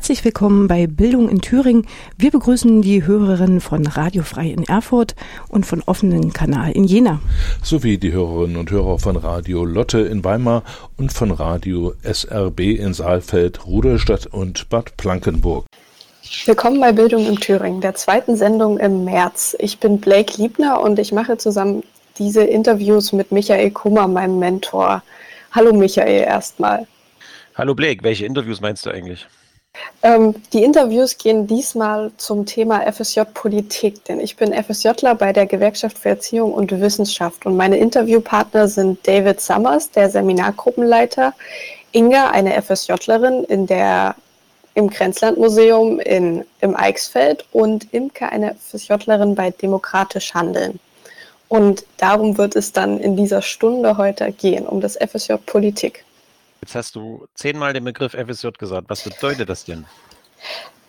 Herzlich willkommen bei Bildung in Thüringen. Wir begrüßen die Hörerinnen von Radio Frei in Erfurt und von offenen Kanal in Jena. Sowie die Hörerinnen und Hörer von Radio Lotte in Weimar und von Radio SRB in Saalfeld, Rudolstadt und Bad Plankenburg. Willkommen bei Bildung in Thüringen, der zweiten Sendung im März. Ich bin Blake Liebner und ich mache zusammen diese Interviews mit Michael Kummer, meinem Mentor. Hallo Michael erstmal. Hallo Blake, welche Interviews meinst du eigentlich? Ähm, die Interviews gehen diesmal zum Thema FSJ Politik, denn ich bin FSJler bei der Gewerkschaft für Erziehung und Wissenschaft und meine Interviewpartner sind David Summers, der Seminargruppenleiter, Inga, eine FSJlerin in der, im Grenzlandmuseum in, im Eichsfeld und Imke, eine FSJlerin bei Demokratisch Handeln. Und darum wird es dann in dieser Stunde heute gehen, um das FSJ Politik. Jetzt hast du zehnmal den Begriff FSJ gesagt. Was bedeutet das denn?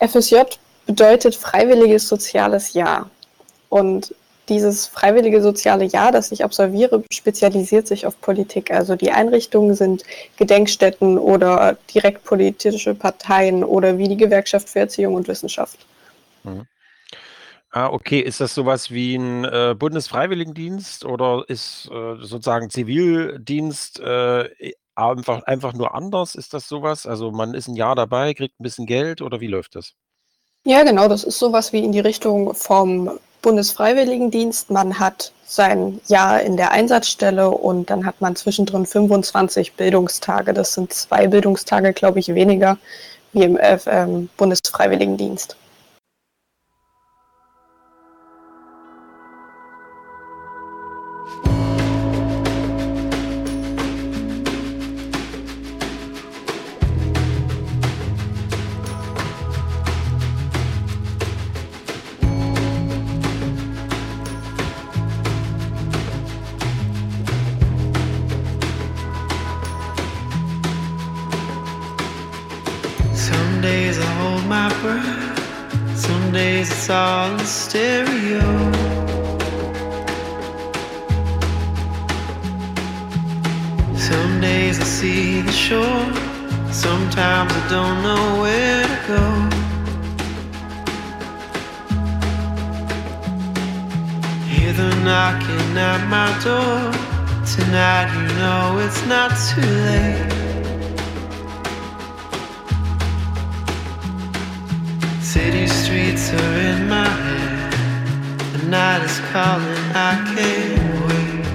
FSJ bedeutet freiwilliges soziales Jahr. Und dieses freiwillige soziale Jahr, das ich absolviere, spezialisiert sich auf Politik. Also die Einrichtungen sind Gedenkstätten oder direkt politische Parteien oder wie die Gewerkschaft für Erziehung und Wissenschaft. Mhm. Ah, okay. Ist das sowas wie ein äh, Bundesfreiwilligendienst oder ist äh, sozusagen Zivildienst äh, einfach, einfach nur anders? Ist das sowas? Also man ist ein Jahr dabei, kriegt ein bisschen Geld oder wie läuft das? Ja, genau, das ist sowas wie in die Richtung vom Bundesfreiwilligendienst. Man hat sein Jahr in der Einsatzstelle und dann hat man zwischendrin 25 Bildungstage. Das sind zwei Bildungstage, glaube ich, weniger wie im äh, ähm, Bundesfreiwilligendienst. on stereo. Some days I see the shore, sometimes I don't know where to go. Hear the knocking at my door. Tonight, you know it's not too late. City streets are in my head. The night is calling, I can't wait.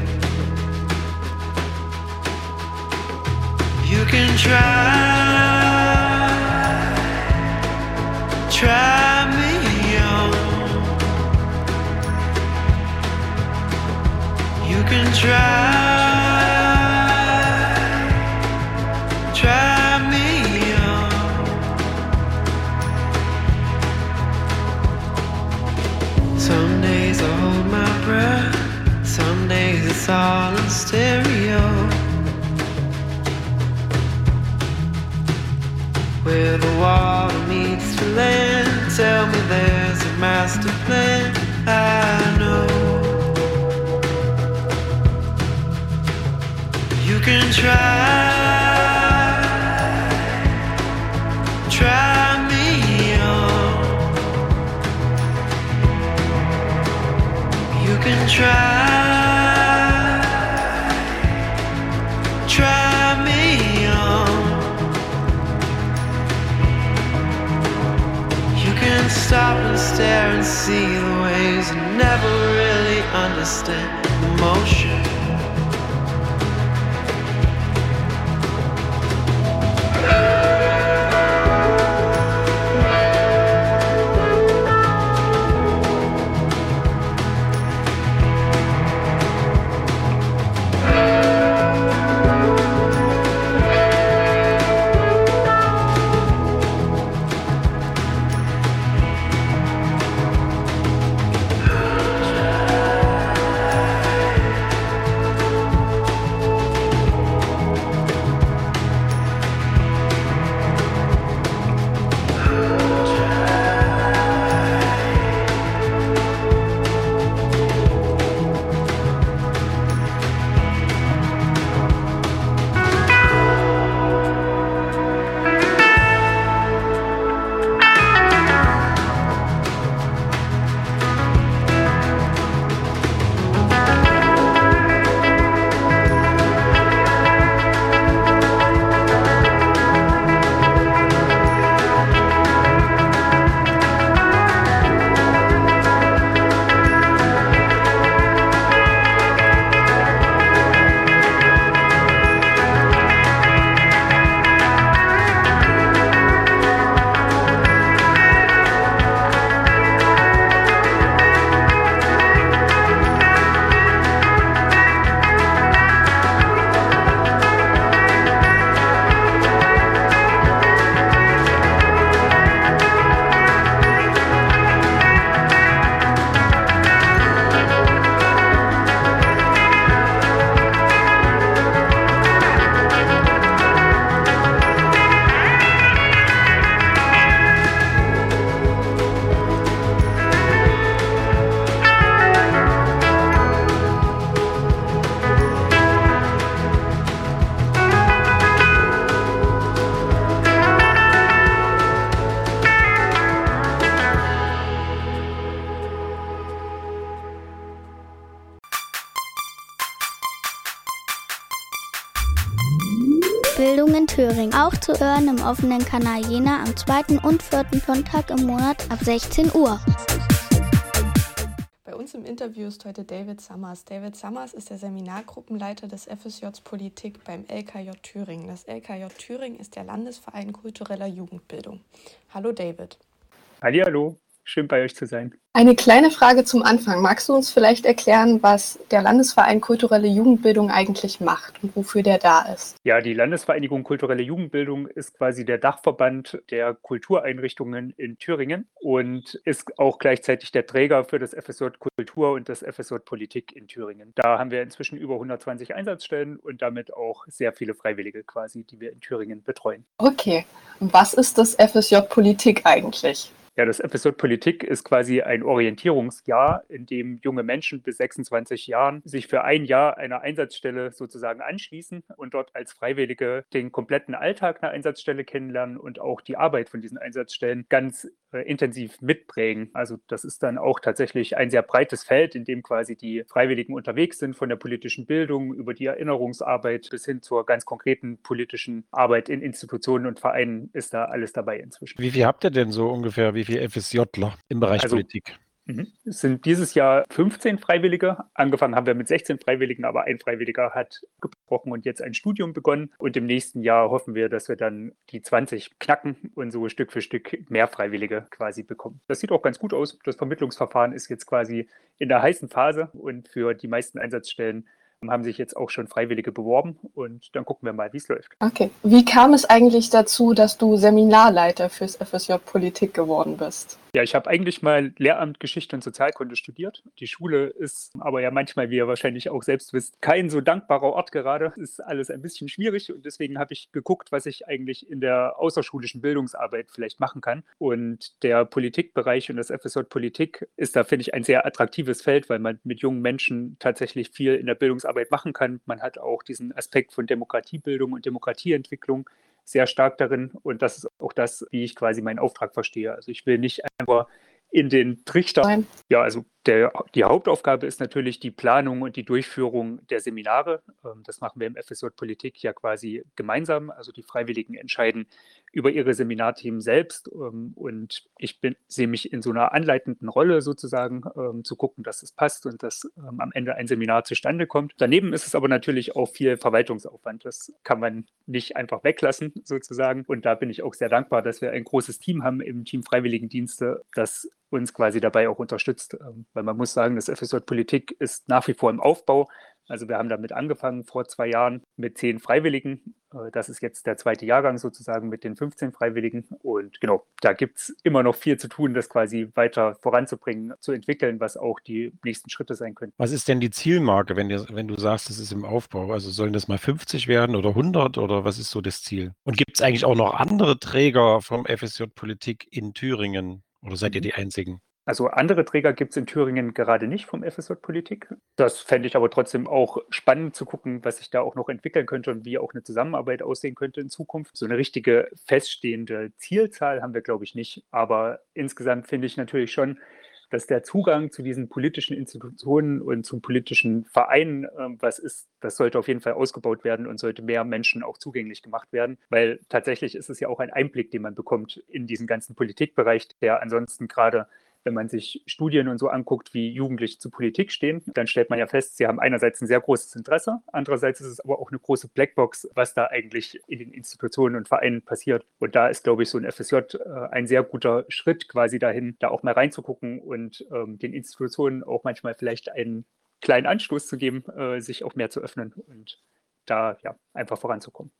You can try, you can try. Try me on. You can stop and stare and see the ways and never really understand emotion. Auch zu hören im offenen Kanal Jena am zweiten und vierten Sonntag im Monat ab 16 Uhr. Bei uns im Interview ist heute David Summers. David Summers ist der Seminargruppenleiter des FSJ Politik beim LKJ Thüringen. Das LKJ Thüringen ist der Landesverein kultureller Jugendbildung. Hallo David. Hallo, schön bei euch zu sein. Eine kleine Frage zum Anfang. Magst du uns vielleicht erklären, was der Landesverein Kulturelle Jugendbildung eigentlich macht und wofür der da ist? Ja, die Landesvereinigung Kulturelle Jugendbildung ist quasi der Dachverband der Kultureinrichtungen in Thüringen und ist auch gleichzeitig der Träger für das FSJ Kultur und das FSJ Politik in Thüringen. Da haben wir inzwischen über 120 Einsatzstellen und damit auch sehr viele Freiwillige quasi, die wir in Thüringen betreuen. Okay, was ist das FSJ Politik eigentlich? Ja, das Episode Politik ist quasi ein Orientierungsjahr, in dem junge Menschen bis 26 Jahren sich für ein Jahr einer Einsatzstelle sozusagen anschließen und dort als Freiwillige den kompletten Alltag einer Einsatzstelle kennenlernen und auch die Arbeit von diesen Einsatzstellen ganz äh, intensiv mitprägen. Also das ist dann auch tatsächlich ein sehr breites Feld, in dem quasi die Freiwilligen unterwegs sind, von der politischen Bildung über die Erinnerungsarbeit bis hin zur ganz konkreten politischen Arbeit in Institutionen und Vereinen ist da alles dabei inzwischen. Wie viel habt ihr denn so ungefähr? Wie viele FSJler im Bereich Also, Politik? Mhm. Es sind dieses Jahr 15 Freiwillige. Angefangen haben wir mit 16 Freiwilligen, aber ein Freiwilliger hat gebrochen und jetzt ein Studium begonnen. Und im nächsten Jahr hoffen wir, dass wir dann die 20 knacken und so Stück für Stück mehr Freiwillige quasi bekommen. Das sieht auch ganz gut aus. Das Vermittlungsverfahren ist jetzt quasi in der heißen Phase und für die meisten Einsatzstellen haben sich jetzt auch schon Freiwillige beworben und dann gucken wir mal, wie es läuft. Okay. Wie kam es eigentlich dazu, dass du Seminarleiter fürs FSJ Politik geworden bist? Ja, ich habe eigentlich mal Lehramt Geschichte und Sozialkunde studiert. Die Schule ist aber ja manchmal, wie ihr wahrscheinlich auch selbst wisst, kein so dankbarer Ort gerade. Es ist alles ein bisschen schwierig und deswegen habe ich geguckt, was ich eigentlich in der außerschulischen Bildungsarbeit vielleicht machen kann. Und der Politikbereich und das FSJ Politik ist da, finde ich, ein sehr attraktives Feld, weil man mit jungen Menschen tatsächlich viel in der Bildungsarbeit machen kann. Man hat auch diesen Aspekt von Demokratiebildung und Demokratieentwicklung sehr stark darin. Und das ist auch das, wie ich quasi meinen Auftrag verstehe. Also ich will nicht einfach in den Trichter. Nein. Ja, also der, die Hauptaufgabe ist natürlich die Planung und die Durchführung der Seminare. Ähm, Das machen wir im FSJ Politik ja quasi gemeinsam. Also die Freiwilligen entscheiden über ihre Seminarthemen selbst. ähm, Und ich bin, sehe mich in so einer anleitenden Rolle sozusagen, ähm, zu gucken, dass es passt und dass am Ende ein Seminar zustande kommt. Daneben ist es aber natürlich auch viel Verwaltungsaufwand. Das kann man nicht einfach weglassen sozusagen. Und da bin ich auch sehr dankbar, dass wir ein großes Team haben im Team Freiwilligendienste, das uns quasi dabei auch unterstützt. Ähm, Weil man muss sagen, das FSJ Politik ist nach wie vor im Aufbau. Also wir haben damit angefangen vor zwei Jahren mit zehn Freiwilligen. Äh, Das ist jetzt der zweite Jahrgang sozusagen mit den 15 Freiwilligen. Und genau, da gibt es immer noch viel zu tun, das quasi weiter voranzubringen, zu entwickeln, was auch die nächsten Schritte sein könnten. Was ist denn die Zielmarke, wenn, dir, wenn du sagst, es ist im Aufbau? Also sollen das mal 50 werden oder 100 oder was ist so das Ziel? Und gibt es eigentlich auch noch andere Träger vom FSJ Politik in Thüringen oder seid ihr die einzigen? Also andere Träger gibt es in Thüringen gerade nicht vom FSJ Politik. Das fände ich aber trotzdem auch spannend zu gucken, was sich da auch noch entwickeln könnte und wie auch eine Zusammenarbeit aussehen könnte in Zukunft. So eine richtige feststehende Zielzahl haben wir, glaube ich, nicht. Aber insgesamt finde ich natürlich schon, dass der Zugang zu diesen politischen Institutionen und zum politischen Verein ähm, was ist, das sollte auf jeden Fall ausgebaut werden und sollte mehr Menschen auch zugänglich gemacht werden, weil tatsächlich ist es ja auch ein Einblick, den man bekommt in diesen ganzen Politikbereich, der ansonsten gerade wenn man sich Studien und so anguckt, wie Jugendliche zu Politik stehen, dann stellt man ja fest, sie haben einerseits ein sehr großes Interesse, andererseits ist es aber auch eine große Blackbox, was da eigentlich in den Institutionen und Vereinen passiert. Und da ist, glaube ich, so ein FSJ äh, ein sehr guter Schritt quasi dahin, da auch mal reinzugucken und ähm, den Institutionen auch manchmal vielleicht einen kleinen Anstoß zu geben, äh, sich auch mehr zu öffnen und da ja einfach voranzukommen.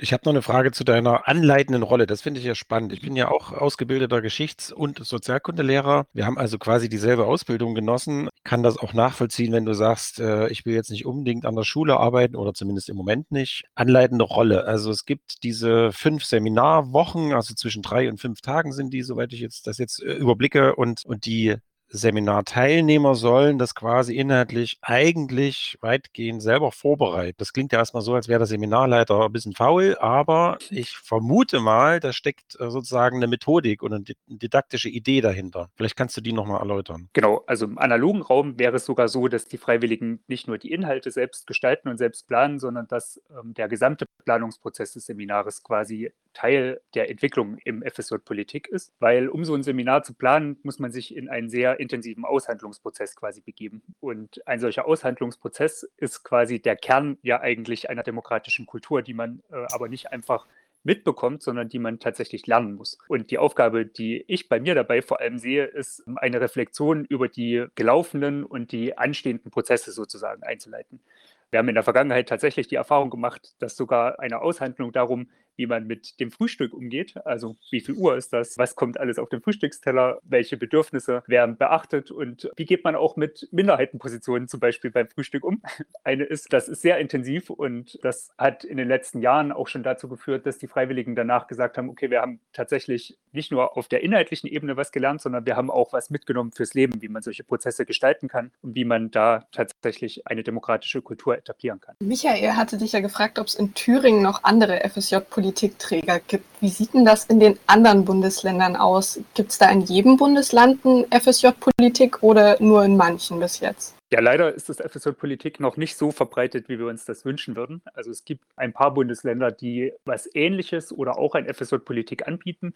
Ich habe noch eine Frage zu deiner anleitenden Rolle. Das finde ich ja spannend. Ich bin ja auch ausgebildeter Geschichts- und Sozialkundelehrer. Wir haben also quasi dieselbe Ausbildung genossen. Ich kann das auch nachvollziehen, wenn du sagst, äh, ich will jetzt nicht unbedingt an der Schule arbeiten oder zumindest im Moment nicht. Anleitende Rolle. Also es gibt diese fünf Seminarwochen, also zwischen drei und fünf Tagen sind die, soweit ich jetzt das jetzt äh, überblicke. Und, und die Seminarteilnehmer sollen das quasi inhaltlich eigentlich weitgehend selber vorbereiten. Das klingt ja erstmal so, als wäre der Seminarleiter ein bisschen faul, aber ich vermute mal, da steckt äh, sozusagen eine Methodik und eine di- didaktische Idee dahinter. Vielleicht kannst du die nochmal erläutern. Genau, also im analogen Raum wäre es sogar so, dass die Freiwilligen nicht nur die Inhalte selbst gestalten und selbst planen, sondern dass ähm, der gesamte Planungsprozess des Seminares quasi Teil der Entwicklung im FSJ Politik ist, weil um so ein Seminar zu planen, muss man sich in einen sehr intensiven Aushandlungsprozess quasi begeben. Und ein solcher Aushandlungsprozess ist quasi der Kern ja eigentlich einer demokratischen Kultur, die man äh, aber nicht einfach mitbekommt, sondern die man tatsächlich lernen muss. Und die Aufgabe, die ich bei mir dabei vor allem sehe, ist eine Reflexion über die gelaufenen und die anstehenden Prozesse sozusagen einzuleiten. Wir haben in der Vergangenheit tatsächlich die Erfahrung gemacht, dass sogar eine Aushandlung darum, wie man mit dem Frühstück umgeht. Also wie viel Uhr ist das? Was kommt alles auf den Frühstücksteller? Welche Bedürfnisse werden beachtet? Und wie geht man auch mit Minderheitenpositionen zum Beispiel beim Frühstück um? Eine ist, das ist sehr intensiv und das hat in den letzten Jahren auch schon dazu geführt, dass die Freiwilligen danach gesagt haben, okay, wir haben tatsächlich nicht nur auf der inhaltlichen Ebene was gelernt, sondern wir haben auch was mitgenommen fürs Leben, wie man solche Prozesse gestalten kann und wie man da tatsächlich eine demokratische Kultur etablieren kann. Michael hatte dich ja gefragt, ob es in Thüringen noch andere FSJ-Politiker Politikträger gibt. Wie sieht denn das in den anderen Bundesländern aus? Gibt es da in jedem Bundesland ein FSJ-Politik oder nur in manchen bis jetzt? Ja, leider ist das FSJ-Politik noch nicht so verbreitet, wie wir uns das wünschen würden. Also es gibt ein paar Bundesländer, die was Ähnliches oder auch ein FSJ-Politik anbieten.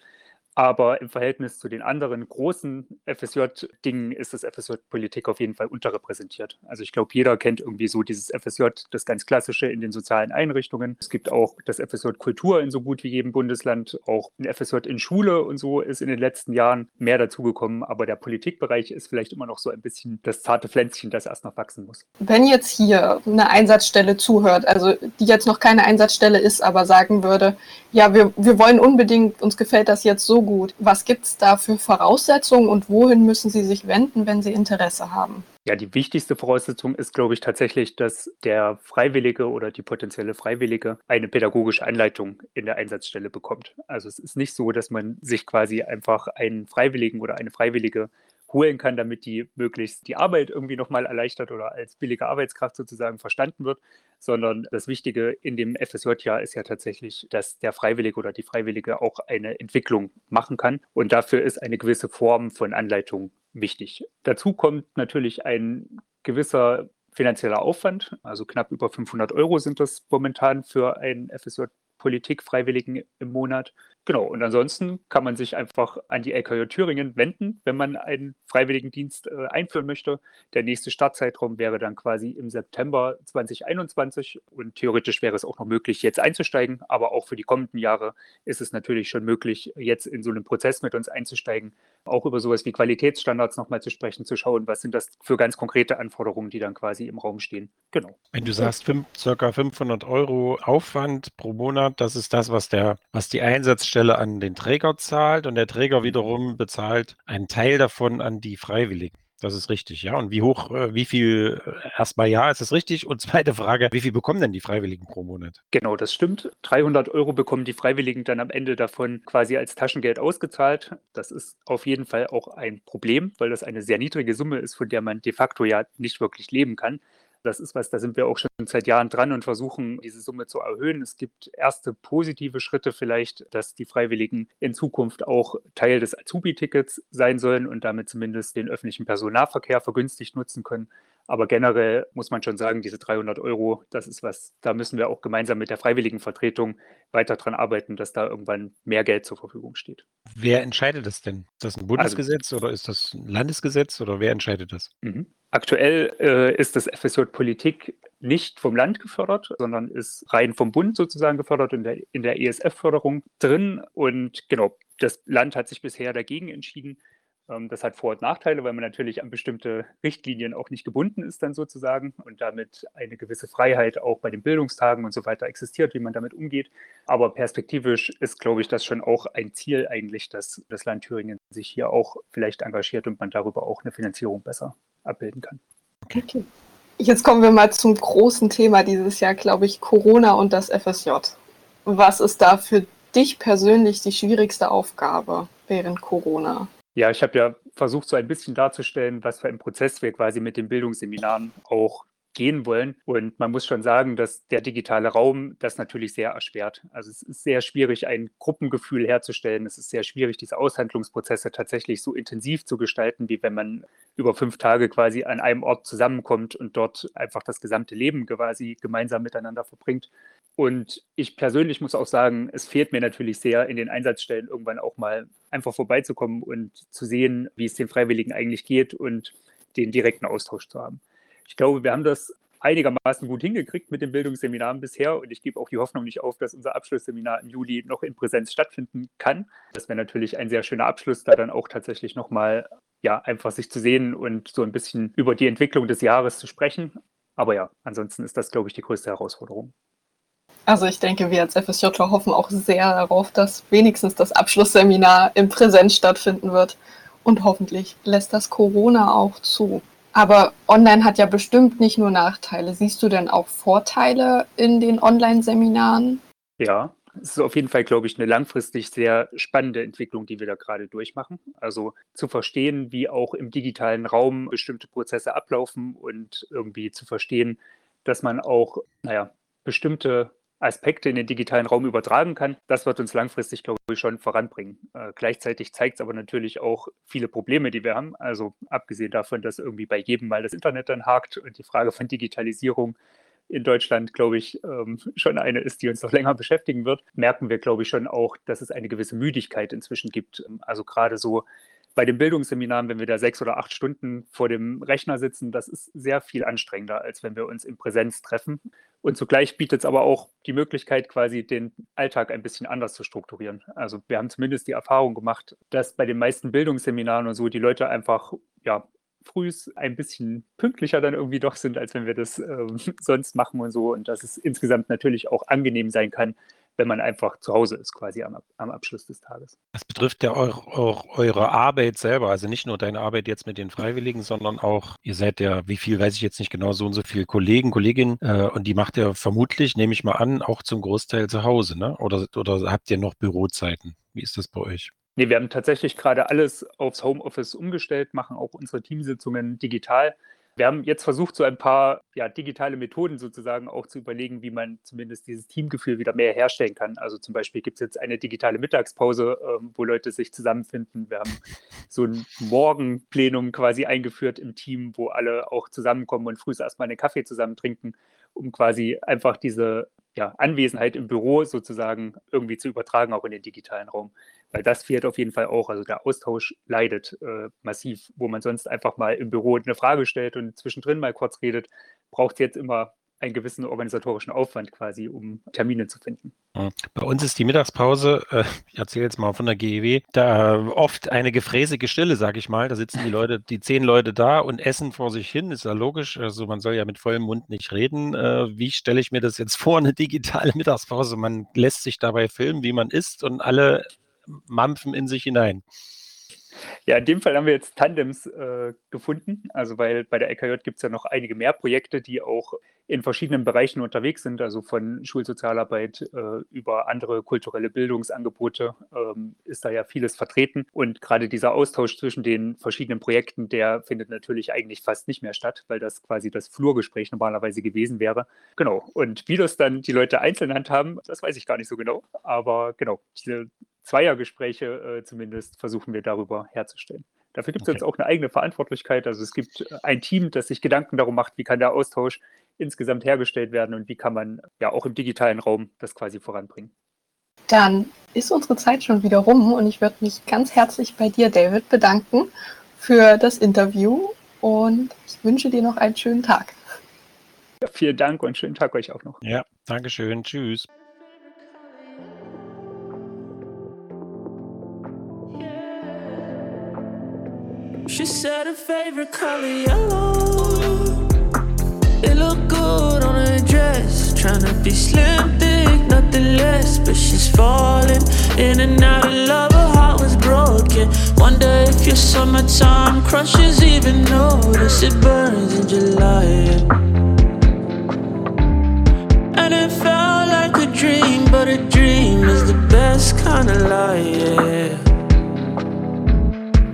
Aber im Verhältnis zu den anderen großen FSJ-Dingen ist das FSJ-Politik auf jeden Fall unterrepräsentiert. Also ich glaube, jeder kennt irgendwie so dieses FSJ, das ganz klassische in den sozialen Einrichtungen. Es gibt auch das FSJ Kultur in so gut wie jedem Bundesland. Auch ein FSJ in Schule und so ist in den letzten Jahren mehr dazugekommen. Aber der Politikbereich ist vielleicht immer noch so ein bisschen das zarte Pflänzchen, das erst noch wachsen muss. Wenn jetzt hier eine Einsatzstelle zuhört, also die jetzt noch keine Einsatzstelle ist, aber sagen würde, ja, wir, wir wollen unbedingt, uns gefällt das jetzt so gut. Was gibt es da für Voraussetzungen und wohin müssen Sie sich wenden, wenn Sie Interesse haben? Ja, die wichtigste Voraussetzung ist, glaube ich, tatsächlich, dass der Freiwillige oder die potenzielle Freiwillige eine pädagogische Anleitung in der Einsatzstelle bekommt. Also es ist nicht so, dass man sich quasi einfach einen Freiwilligen oder eine Freiwillige holen kann, damit die möglichst die Arbeit irgendwie nochmal erleichtert oder als billige Arbeitskraft sozusagen verstanden wird, sondern das Wichtige in dem FSJ-Jahr ist ja tatsächlich, dass der Freiwillige oder die Freiwillige auch eine Entwicklung machen kann und dafür ist eine gewisse Form von Anleitung wichtig. Dazu kommt natürlich ein gewisser finanzieller Aufwand, also knapp über 500 Euro sind das momentan für einen FSJ Politikfreiwilligen im Monat. Genau, und ansonsten kann man sich einfach an die LKJ Thüringen wenden, wenn man einen Freiwilligendienst äh, einführen möchte. Der nächste Startzeitraum wäre dann quasi im September 2021 und theoretisch wäre es auch noch möglich, jetzt einzusteigen, aber auch für die kommenden Jahre ist es natürlich schon möglich, jetzt in so einen Prozess mit uns einzusteigen, auch über sowas wie Qualitätsstandards nochmal zu sprechen, zu schauen, was sind das für ganz konkrete Anforderungen, die dann quasi im Raum stehen. Genau. Wenn du sagst, fünf, circa 500 Euro Aufwand pro Monat, das ist das, was der, was die Einsatz Stelle an den Träger zahlt und der Träger wiederum bezahlt einen Teil davon an die Freiwilligen. Das ist richtig, ja. Und wie hoch, äh, wie viel, äh, erstmal ja, ist das richtig? Und zweite Frage, wie viel bekommen denn die Freiwilligen pro Monat? Genau, das stimmt. 300 Euro bekommen die Freiwilligen dann am Ende davon quasi als Taschengeld ausgezahlt. Das ist auf jeden Fall auch ein Problem, weil das eine sehr niedrige Summe ist, von der man de facto ja nicht wirklich leben kann. Das ist was, da sind wir auch schon seit Jahren dran und versuchen, diese Summe zu erhöhen. Es gibt erste positive Schritte vielleicht, dass die Freiwilligen in Zukunft auch Teil des Azubi-Tickets sein sollen und damit zumindest den öffentlichen Personennahverkehr vergünstigt nutzen können. Aber generell muss man schon sagen, diese 300 Euro, das ist was, da müssen wir auch gemeinsam mit der Freiwilligenvertretung weiter dran arbeiten, dass da irgendwann mehr Geld zur Verfügung steht. Wer entscheidet das denn? Ist das ein also Bundesgesetz also, oder ist das ein Landesgesetz oder wer entscheidet das? Mhm. Aktuell äh, ist das FSJ Politik nicht vom Land gefördert, sondern ist rein vom Bund sozusagen gefördert in der, in der ESF-Förderung drin. Und genau, das Land hat sich bisher dagegen entschieden. Ähm, das hat Vor- und Nachteile, weil man natürlich an bestimmte Richtlinien auch nicht gebunden ist dann sozusagen und damit eine gewisse Freiheit auch bei den Bildungstagen und so weiter existiert, wie man damit umgeht. Aber perspektivisch ist, glaube ich, das schon auch ein Ziel eigentlich, dass das Land Thüringen sich hier auch vielleicht engagiert und man darüber auch eine Finanzierung besser abbilden kann. Okay. Jetzt kommen wir mal zum großen Thema dieses Jahr, glaube ich, Corona und das FSJ. Was ist da für dich persönlich die schwierigste Aufgabe während Corona? Ja, ich habe ja versucht, so ein bisschen darzustellen, was für ein Prozess wir quasi mit den Bildungsseminaren auch gehen wollen. Und man muss schon sagen, dass der digitale Raum das natürlich sehr erschwert. Also es ist sehr schwierig, ein Gruppengefühl herzustellen. Es ist sehr schwierig, diese Aushandlungsprozesse tatsächlich so intensiv zu gestalten, wie wenn man über fünf Tage quasi an einem Ort zusammenkommt und dort einfach das gesamte Leben quasi gemeinsam miteinander verbringt. Und ich persönlich muss auch sagen, es fehlt mir natürlich sehr, in den Einsatzstellen irgendwann auch mal einfach vorbeizukommen und zu sehen, wie es den Freiwilligen eigentlich geht und den direkten Austausch zu haben. Ich glaube, wir haben das einigermaßen gut hingekriegt mit den Bildungsseminaren bisher und ich gebe auch die Hoffnung nicht auf, dass unser Abschlussseminar im Juli noch in Präsenz stattfinden kann. Das wäre natürlich ein sehr schöner Abschluss, da dann auch tatsächlich nochmal ja, einfach sich zu sehen und so ein bisschen über die Entwicklung des Jahres zu sprechen. Aber ja, ansonsten ist das, glaube ich, die größte Herausforderung. Also ich denke, wir als FSJ hoffen auch sehr darauf, dass wenigstens das Abschlussseminar im Präsenz stattfinden wird. Und hoffentlich lässt das Corona auch zu. Aber online hat ja bestimmt nicht nur Nachteile. Siehst du denn auch Vorteile in den Online-Seminaren? Ja, es ist auf jeden Fall, glaube ich, eine langfristig sehr spannende Entwicklung, die wir da gerade durchmachen. Also zu verstehen, wie auch im digitalen Raum bestimmte Prozesse ablaufen und irgendwie zu verstehen, dass man auch, naja, bestimmte Aspekte in den digitalen Raum übertragen kann. Das wird uns langfristig, glaube ich, schon voranbringen. Äh, gleichzeitig zeigt es aber natürlich auch viele Probleme, die wir haben. Also abgesehen davon, dass irgendwie bei jedem mal das Internet dann hakt und die Frage von Digitalisierung in Deutschland, glaube ich, ähm, schon eine ist, die uns noch länger beschäftigen wird, merken wir, glaube ich, schon auch, dass es eine gewisse Müdigkeit inzwischen gibt. Also gerade so bei den Bildungsseminaren, wenn wir da sechs oder acht Stunden vor dem Rechner sitzen, das ist sehr viel anstrengender, als wenn wir uns in Präsenz treffen. Und zugleich bietet es aber auch die Möglichkeit, quasi den Alltag ein bisschen anders zu strukturieren. Also wir haben zumindest die Erfahrung gemacht, dass bei den meisten Bildungsseminaren und so die Leute einfach ja, frühs ein bisschen pünktlicher dann irgendwie doch sind, als wenn wir das äh, sonst machen und so. Und dass es insgesamt natürlich auch angenehm sein kann, wenn man einfach zu Hause ist, quasi am, am Abschluss des Tages. Das betrifft ja auch, auch, eure Arbeit selber, also nicht nur deine Arbeit jetzt mit den Freiwilligen, sondern auch, ihr seid ja, wie viel weiß ich jetzt nicht genau, so und so viele Kollegen, Kolleginnen, äh, und die macht ihr vermutlich, nehme ich mal an, auch zum Großteil zu Hause, ne? Oder, oder habt ihr noch Bürozeiten? Wie ist das bei euch? Nee, wir haben tatsächlich gerade alles aufs Homeoffice umgestellt, machen auch unsere Teamsitzungen digital. Wir haben jetzt versucht, so ein paar ja, digitale Methoden sozusagen auch zu überlegen, wie man zumindest dieses Teamgefühl wieder mehr herstellen kann. Also zum Beispiel gibt es jetzt eine digitale Mittagspause, ähm, wo Leute sich zusammenfinden. Wir haben so ein Morgenplenum quasi eingeführt im Team, wo alle auch zusammenkommen und früh erstmal einen Kaffee zusammen trinken, um quasi einfach diese ja, Anwesenheit im Büro sozusagen irgendwie zu übertragen, auch in den digitalen Raum. Weil das fehlt auf jeden Fall auch. Also der Austausch leidet äh, massiv, wo man sonst einfach mal im Büro eine Frage stellt und zwischendrin mal kurz redet, braucht jetzt immer einen gewissen organisatorischen Aufwand quasi, um Termine zu finden. Bei uns ist die Mittagspause, äh, ich erzähle jetzt mal von der GEW, da oft eine gefräßige Stille, sage ich mal. Da sitzen die Leute, die zehn Leute da und essen vor sich hin, ist ja logisch. Also man soll ja mit vollem Mund nicht reden. Äh, wie stelle ich mir das jetzt vor, eine digitale Mittagspause? Man lässt sich dabei filmen, wie man isst und alle mampfen in sich hinein. Ja, in dem Fall haben wir jetzt Tandems äh, gefunden. Also, weil bei der LKJ gibt es ja noch einige mehr Projekte, die auch in verschiedenen Bereichen unterwegs sind, also von Schulsozialarbeit äh, über andere kulturelle Bildungsangebote ähm, ist da ja vieles vertreten. Und gerade dieser Austausch zwischen den verschiedenen Projekten, der findet natürlich eigentlich fast nicht mehr statt, weil das quasi das Flurgespräch normalerweise gewesen wäre. Genau. Und wie das dann die Leute einzeln handhaben, das weiß ich gar nicht so genau. Aber genau, diese Zweiergespräche äh, zumindest versuchen wir darüber herzustellen. Dafür gibt es okay. jetzt auch eine eigene Verantwortlichkeit. Also es gibt äh, ein Team, das sich Gedanken darum macht, wie kann der Austausch insgesamt hergestellt werden und wie kann man ja auch im digitalen Raum das quasi voranbringen. Dann ist unsere Zeit schon wieder rum und ich würde mich ganz herzlich bei dir, David, bedanken für das Interview und ich wünsche dir noch einen schönen Tag. Ja, vielen Dank und schönen Tag euch auch noch. Ja, Dankeschön. Tschüss. She said her favorite color yellow. It looked good on her dress. Trying to be slim, thick, nothing less. But she's falling in and out of love. Her heart was broken. Wonder if your summertime crushes even notice it burns in July. And it felt like a dream, but a dream is the best kind of lie. Yeah.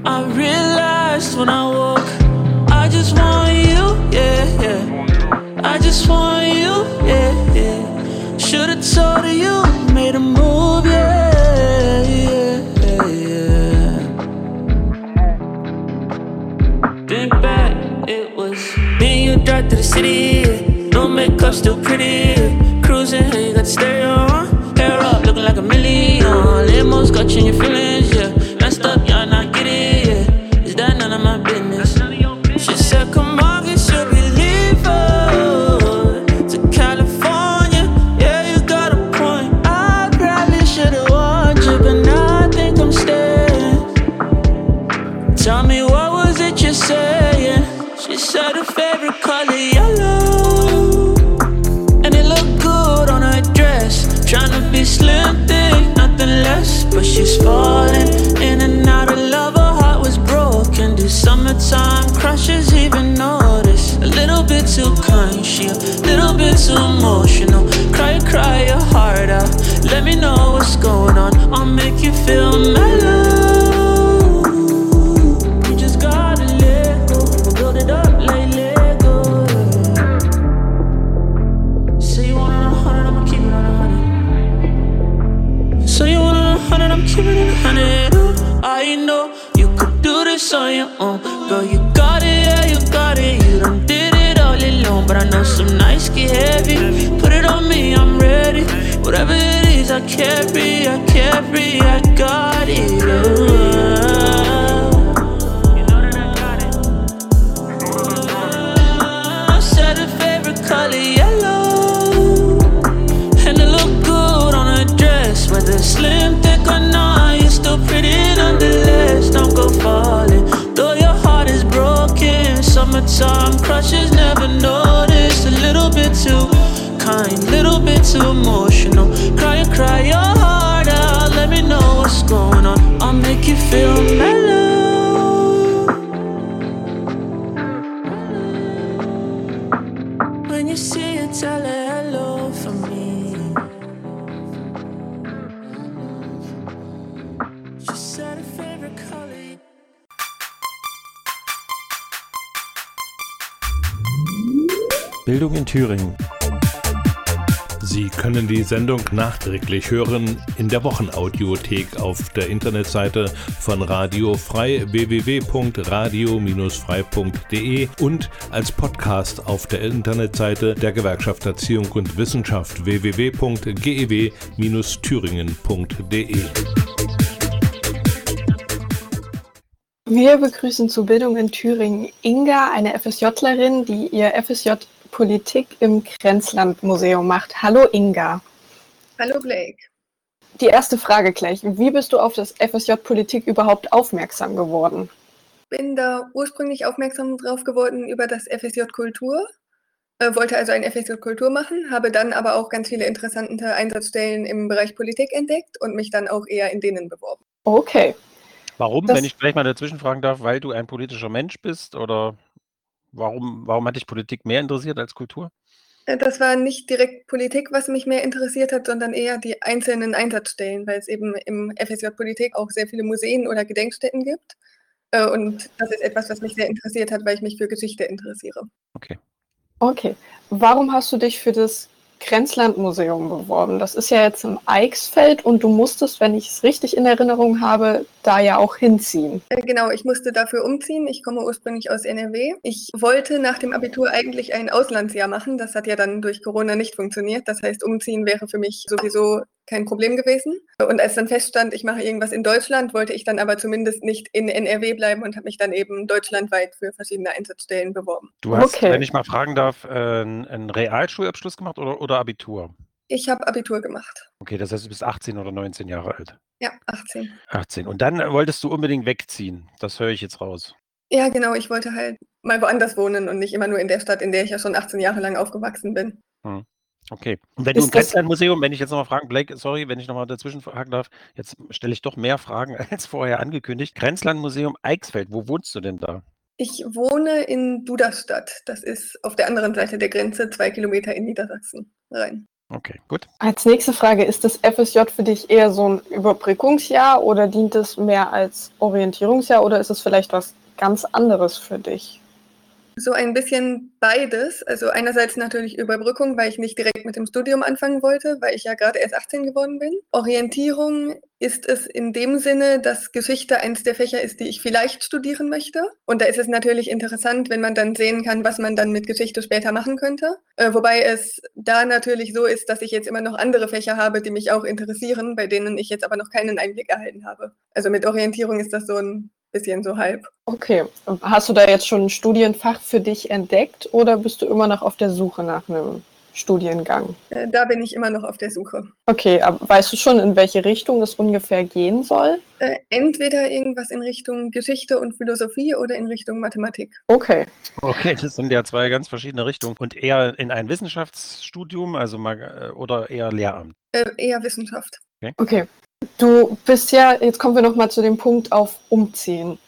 I realized when I walk, I just want you, yeah, yeah. I just want you, yeah, yeah. Should've told you, made a move, yeah, yeah, back, it was me and you drive to the city. No makeup, still pretty. Cruising, you got the stereo on. Hair up, looking like a million. Limos got you in your feelings. It carry, I carry, I got it. Oh. I said a favorite color yellow, and it look good on dress, whether slim, thick or not. You're still pretty nonetheless. Don't go falling, though your heart is broken. Summertime crushes Bildung in Thüringen. Sie können die Sendung nachträglich hören in der Wochenaudiothek auf der Internetseite von Radio Frei www.radio-frei.de und als Podcast auf der Internetseite der Gewerkschaft Erziehung und Wissenschaft www.gew-thüringen.de. Wir begrüßen zur Bildung in Thüringen Inga, eine FSJlerin, die ihr FSJ Politik im Grenzland-Museum macht. Hallo Inga. Hallo Blake. Die erste Frage gleich. Wie bist du auf das FSJ Politik überhaupt aufmerksam geworden? Bin da ursprünglich aufmerksam drauf geworden über das FSJ Kultur. Äh, wollte also ein FSJ Kultur machen, habe dann aber auch ganz viele interessante Einsatzstellen im Bereich Politik entdeckt und mich dann auch eher in denen beworben. Okay. Warum, Das- wenn ich vielleicht mal dazwischen fragen darf, weil du ein politischer Mensch bist oder warum, warum hat dich Politik mehr interessiert als Kultur? Äh, Das war nicht direkt Politik, was mich mehr interessiert hat, sondern eher die einzelnen Einsatzstellen, weil es eben im FSJ Politik auch sehr viele Museen oder Gedenkstätten gibt. Äh, Und das ist etwas, was mich sehr interessiert hat, weil ich mich für Geschichte interessiere. Okay. Okay. Warum hast du dich für das Grenzlandmuseum beworben? Das ist ja jetzt im Eichsfeld und du musstest, wenn ich es richtig in Erinnerung habe, da ja auch hinziehen. Äh, Genau, ich musste dafür umziehen. Ich komme ursprünglich aus NRW. Ich wollte nach dem Abitur eigentlich ein Auslandsjahr machen. Das hat ja dann durch Corona nicht funktioniert. Das heißt, umziehen wäre für mich sowieso kein Problem gewesen. Und als dann feststand, ich mache irgendwas in Deutschland, wollte ich dann aber zumindest nicht in NRW bleiben und habe mich dann eben deutschlandweit für verschiedene Einsatzstellen beworben. Du hast, Okay. wenn ich mal fragen darf, äh, einen Realschulabschluss gemacht oder, oder Abitur? Ich habe Abitur gemacht. Okay, das heißt, du bist 18 oder 19 Jahre alt. Ja, 18. 18. Und dann äh, wolltest du unbedingt wegziehen. Das höre ich jetzt raus. Ja, genau. Ich wollte halt mal woanders wohnen und nicht immer nur in der Stadt, in der ich ja schon 18 Jahre lang aufgewachsen bin. Okay. Und wenn du Ist im das- Grenzlandmuseum, wenn ich jetzt nochmal fragen, Blake, sorry, wenn ich nochmal dazwischen fragen darf, jetzt stelle ich doch mehr Fragen als vorher angekündigt. Grenzlandmuseum Eichsfeld, wo wohnst du denn da? Ich wohne in Duderstadt. Das ist auf der anderen Seite der Grenze, zwei Kilometer in Niedersachsen rein. Okay, gut. Als nächste Frage, ist das FSJ für dich eher so ein Überbrückungsjahr oder dient es mehr als Orientierungsjahr oder ist es vielleicht was ganz anderes für dich? So ein bisschen beides. Also einerseits natürlich Überbrückung, weil ich nicht direkt mit dem Studium anfangen wollte, weil ich ja gerade erst 18 geworden bin. Orientierung ist es in dem Sinne, dass Geschichte eins der Fächer ist, die ich vielleicht studieren möchte. Und da ist es natürlich interessant, wenn man dann sehen kann, was man dann mit Geschichte später machen könnte. Äh, wobei es da natürlich so ist, dass ich jetzt immer noch andere Fächer habe, die mich auch interessieren, bei denen ich jetzt aber noch keinen Einblick erhalten habe. Also mit Orientierung ist das so ein bisschen so halb. Okay, hast du da jetzt schon ein Studienfach für dich entdeckt oder bist du immer noch auf der Suche nach einem Studiengang? Äh, Da bin ich immer noch auf der Suche. Okay, aber weißt du schon, in welche Richtung es ungefähr gehen soll? Äh, entweder irgendwas in Richtung Geschichte und Philosophie oder in Richtung Mathematik. Okay, Okay, das sind ja zwei ganz verschiedene Richtungen. Und eher in ein Wissenschaftsstudium, also mal, äh, oder eher Lehramt. Äh, eher Wissenschaft. okay. Du bist ja, jetzt kommen wir nochmal zu dem Punkt auf Umziehen.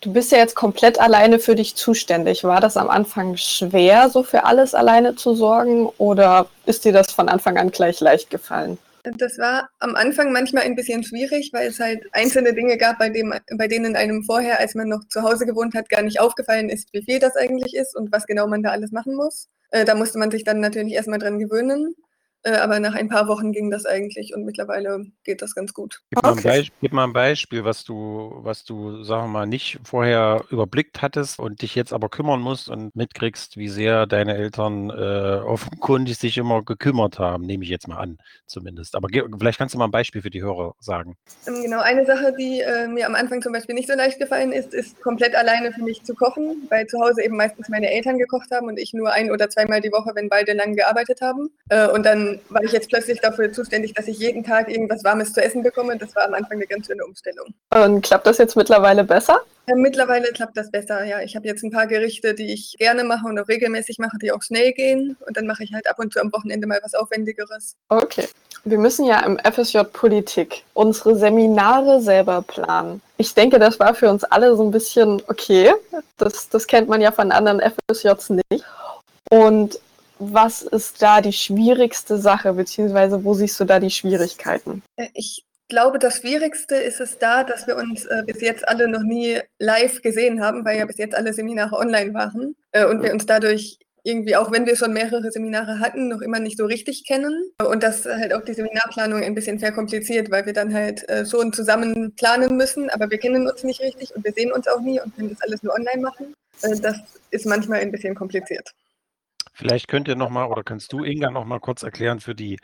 Du bist ja jetzt komplett alleine für dich zuständig. War das am Anfang schwer, so für alles alleine zu sorgen oder ist dir das von Anfang an gleich leicht gefallen? Das war am Anfang manchmal ein bisschen schwierig, weil es halt einzelne Dinge gab, bei, dem, bei denen einem vorher, als man noch zu Hause gewohnt hat, gar nicht aufgefallen ist, wie viel das eigentlich ist und was genau man da alles machen muss. Äh, da musste man sich dann natürlich erstmal dran gewöhnen. Äh, aber nach ein paar Wochen ging das eigentlich und mittlerweile geht das ganz gut. Gib mal, ein, gib mal ein Beispiel, was du, was du, sagen wir mal, nicht vorher überblickt hattest und dich jetzt aber kümmern musst und mitkriegst, wie sehr deine Eltern äh, offenkundig sich immer gekümmert haben, nehme ich jetzt mal an, zumindest. Aber vielleicht kannst du mal ein Beispiel für die Hörer sagen. Ähm, genau, eine Sache, die äh, mir am Anfang zum Beispiel nicht so leicht gefallen ist, ist komplett alleine für mich zu kochen, weil zu Hause eben meistens meine Eltern gekocht haben und ich nur ein oder zweimal die Woche, wenn beide lang gearbeitet haben. Äh, und dann war ich jetzt plötzlich dafür zuständig, dass ich jeden Tag irgendwas Warmes zu essen bekomme. Das war am Anfang eine ganz schöne Umstellung. Und klappt das jetzt mittlerweile besser? Ja, mittlerweile klappt das besser, ja. Ich habe jetzt ein paar Gerichte, die ich gerne mache und auch regelmäßig mache, die auch schnell gehen. Und dann mache ich halt ab und zu am Wochenende mal was Aufwendigeres. Okay. Wir müssen ja im FSJ Politik unsere Seminare selber planen. Ich denke, das war für uns alle so ein bisschen okay. Das, das kennt man ja von anderen FSJs nicht. Und was ist da die schwierigste Sache, beziehungsweise wo siehst du da die Schwierigkeiten? Äh, ich glaube, das Schwierigste ist es da, dass wir uns äh, bis jetzt alle noch nie live gesehen haben, weil ja bis jetzt alle Seminare online waren äh, und wir uns dadurch irgendwie, auch wenn wir schon mehrere Seminare hatten, noch immer nicht so richtig kennen. Und das halt auch die Seminarplanung ein bisschen verkompliziert, weil wir dann halt äh, schon zusammen planen müssen, aber wir kennen uns nicht richtig und wir sehen uns auch nie und können das alles nur online machen. Äh, das ist manchmal ein bisschen kompliziert. Vielleicht könnt ihr nochmal oder kannst du, Inga, nochmal kurz erklären für die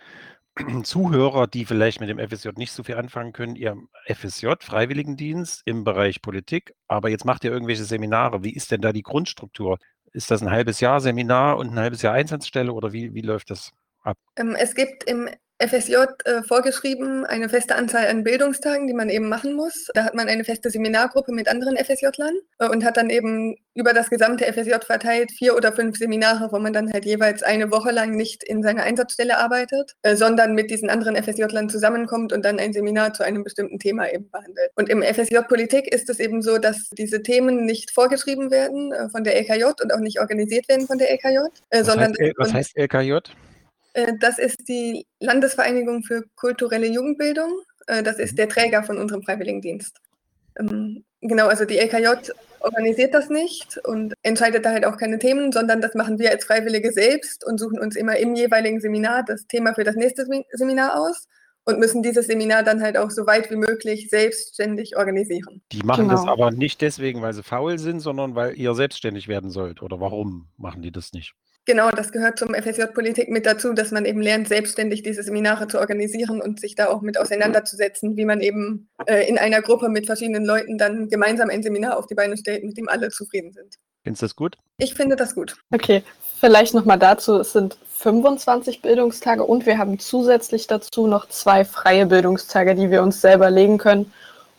Zuhörer, die vielleicht mit dem FSJ nicht so viel anfangen können, ihr FSJ, Freiwilligendienst im Bereich Politik, aber jetzt macht ihr irgendwelche Seminare. Wie ist denn da die Grundstruktur? Ist das ein halbes Jahr Seminar und ein halbes Jahr Einsatzstelle oder wie, wie läuft das ab? Ähm, es gibt im FSJ äh, vorgeschrieben, eine feste Anzahl an Bildungstagen, die man eben machen muss. Da hat man eine feste Seminargruppe mit anderen FSJlern äh, und hat dann eben über das gesamte FSJ verteilt vier oder fünf Seminare, wo man dann halt jeweils eine Woche lang nicht in seiner Einsatzstelle arbeitet, äh, sondern mit diesen anderen FSJlern zusammenkommt und dann ein Seminar zu einem bestimmten Thema eben behandelt. Und im FSJ Politik ist es eben so, dass diese Themen nicht vorgeschrieben werden äh, von der LKJ und auch nicht organisiert werden von der LKJ, äh, sondern heißt, was heißt LKJ? Äh, das ist die Landesvereinigung für kulturelle Jugendbildung. Äh, das ist mhm. der Träger von unserem Freiwilligendienst. Ähm, genau, also die LKJ organisiert das nicht und entscheidet da halt auch keine Themen, sondern das machen wir als Freiwillige selbst und suchen uns immer im jeweiligen Seminar das Thema für das nächste Seminar aus und müssen dieses Seminar dann halt auch so weit wie möglich selbstständig organisieren. Die machen genau. das aber nicht deswegen, weil sie faul sind, sondern weil ihr selbstständig werden sollt. Oder warum machen die das nicht? Genau, das gehört zum FSJ Politik mit dazu, dass man eben lernt, selbstständig diese Seminare zu organisieren und sich da auch mit auseinanderzusetzen, wie man eben äh, in einer Gruppe mit verschiedenen Leuten dann gemeinsam ein Seminar auf die Beine stellt, mit dem alle zufrieden sind. Findest du das gut? Ich finde das gut. Okay, vielleicht nochmal dazu, es sind 25 Bildungstage und wir haben zusätzlich dazu noch zwei freie Bildungstage, die wir uns selber legen können,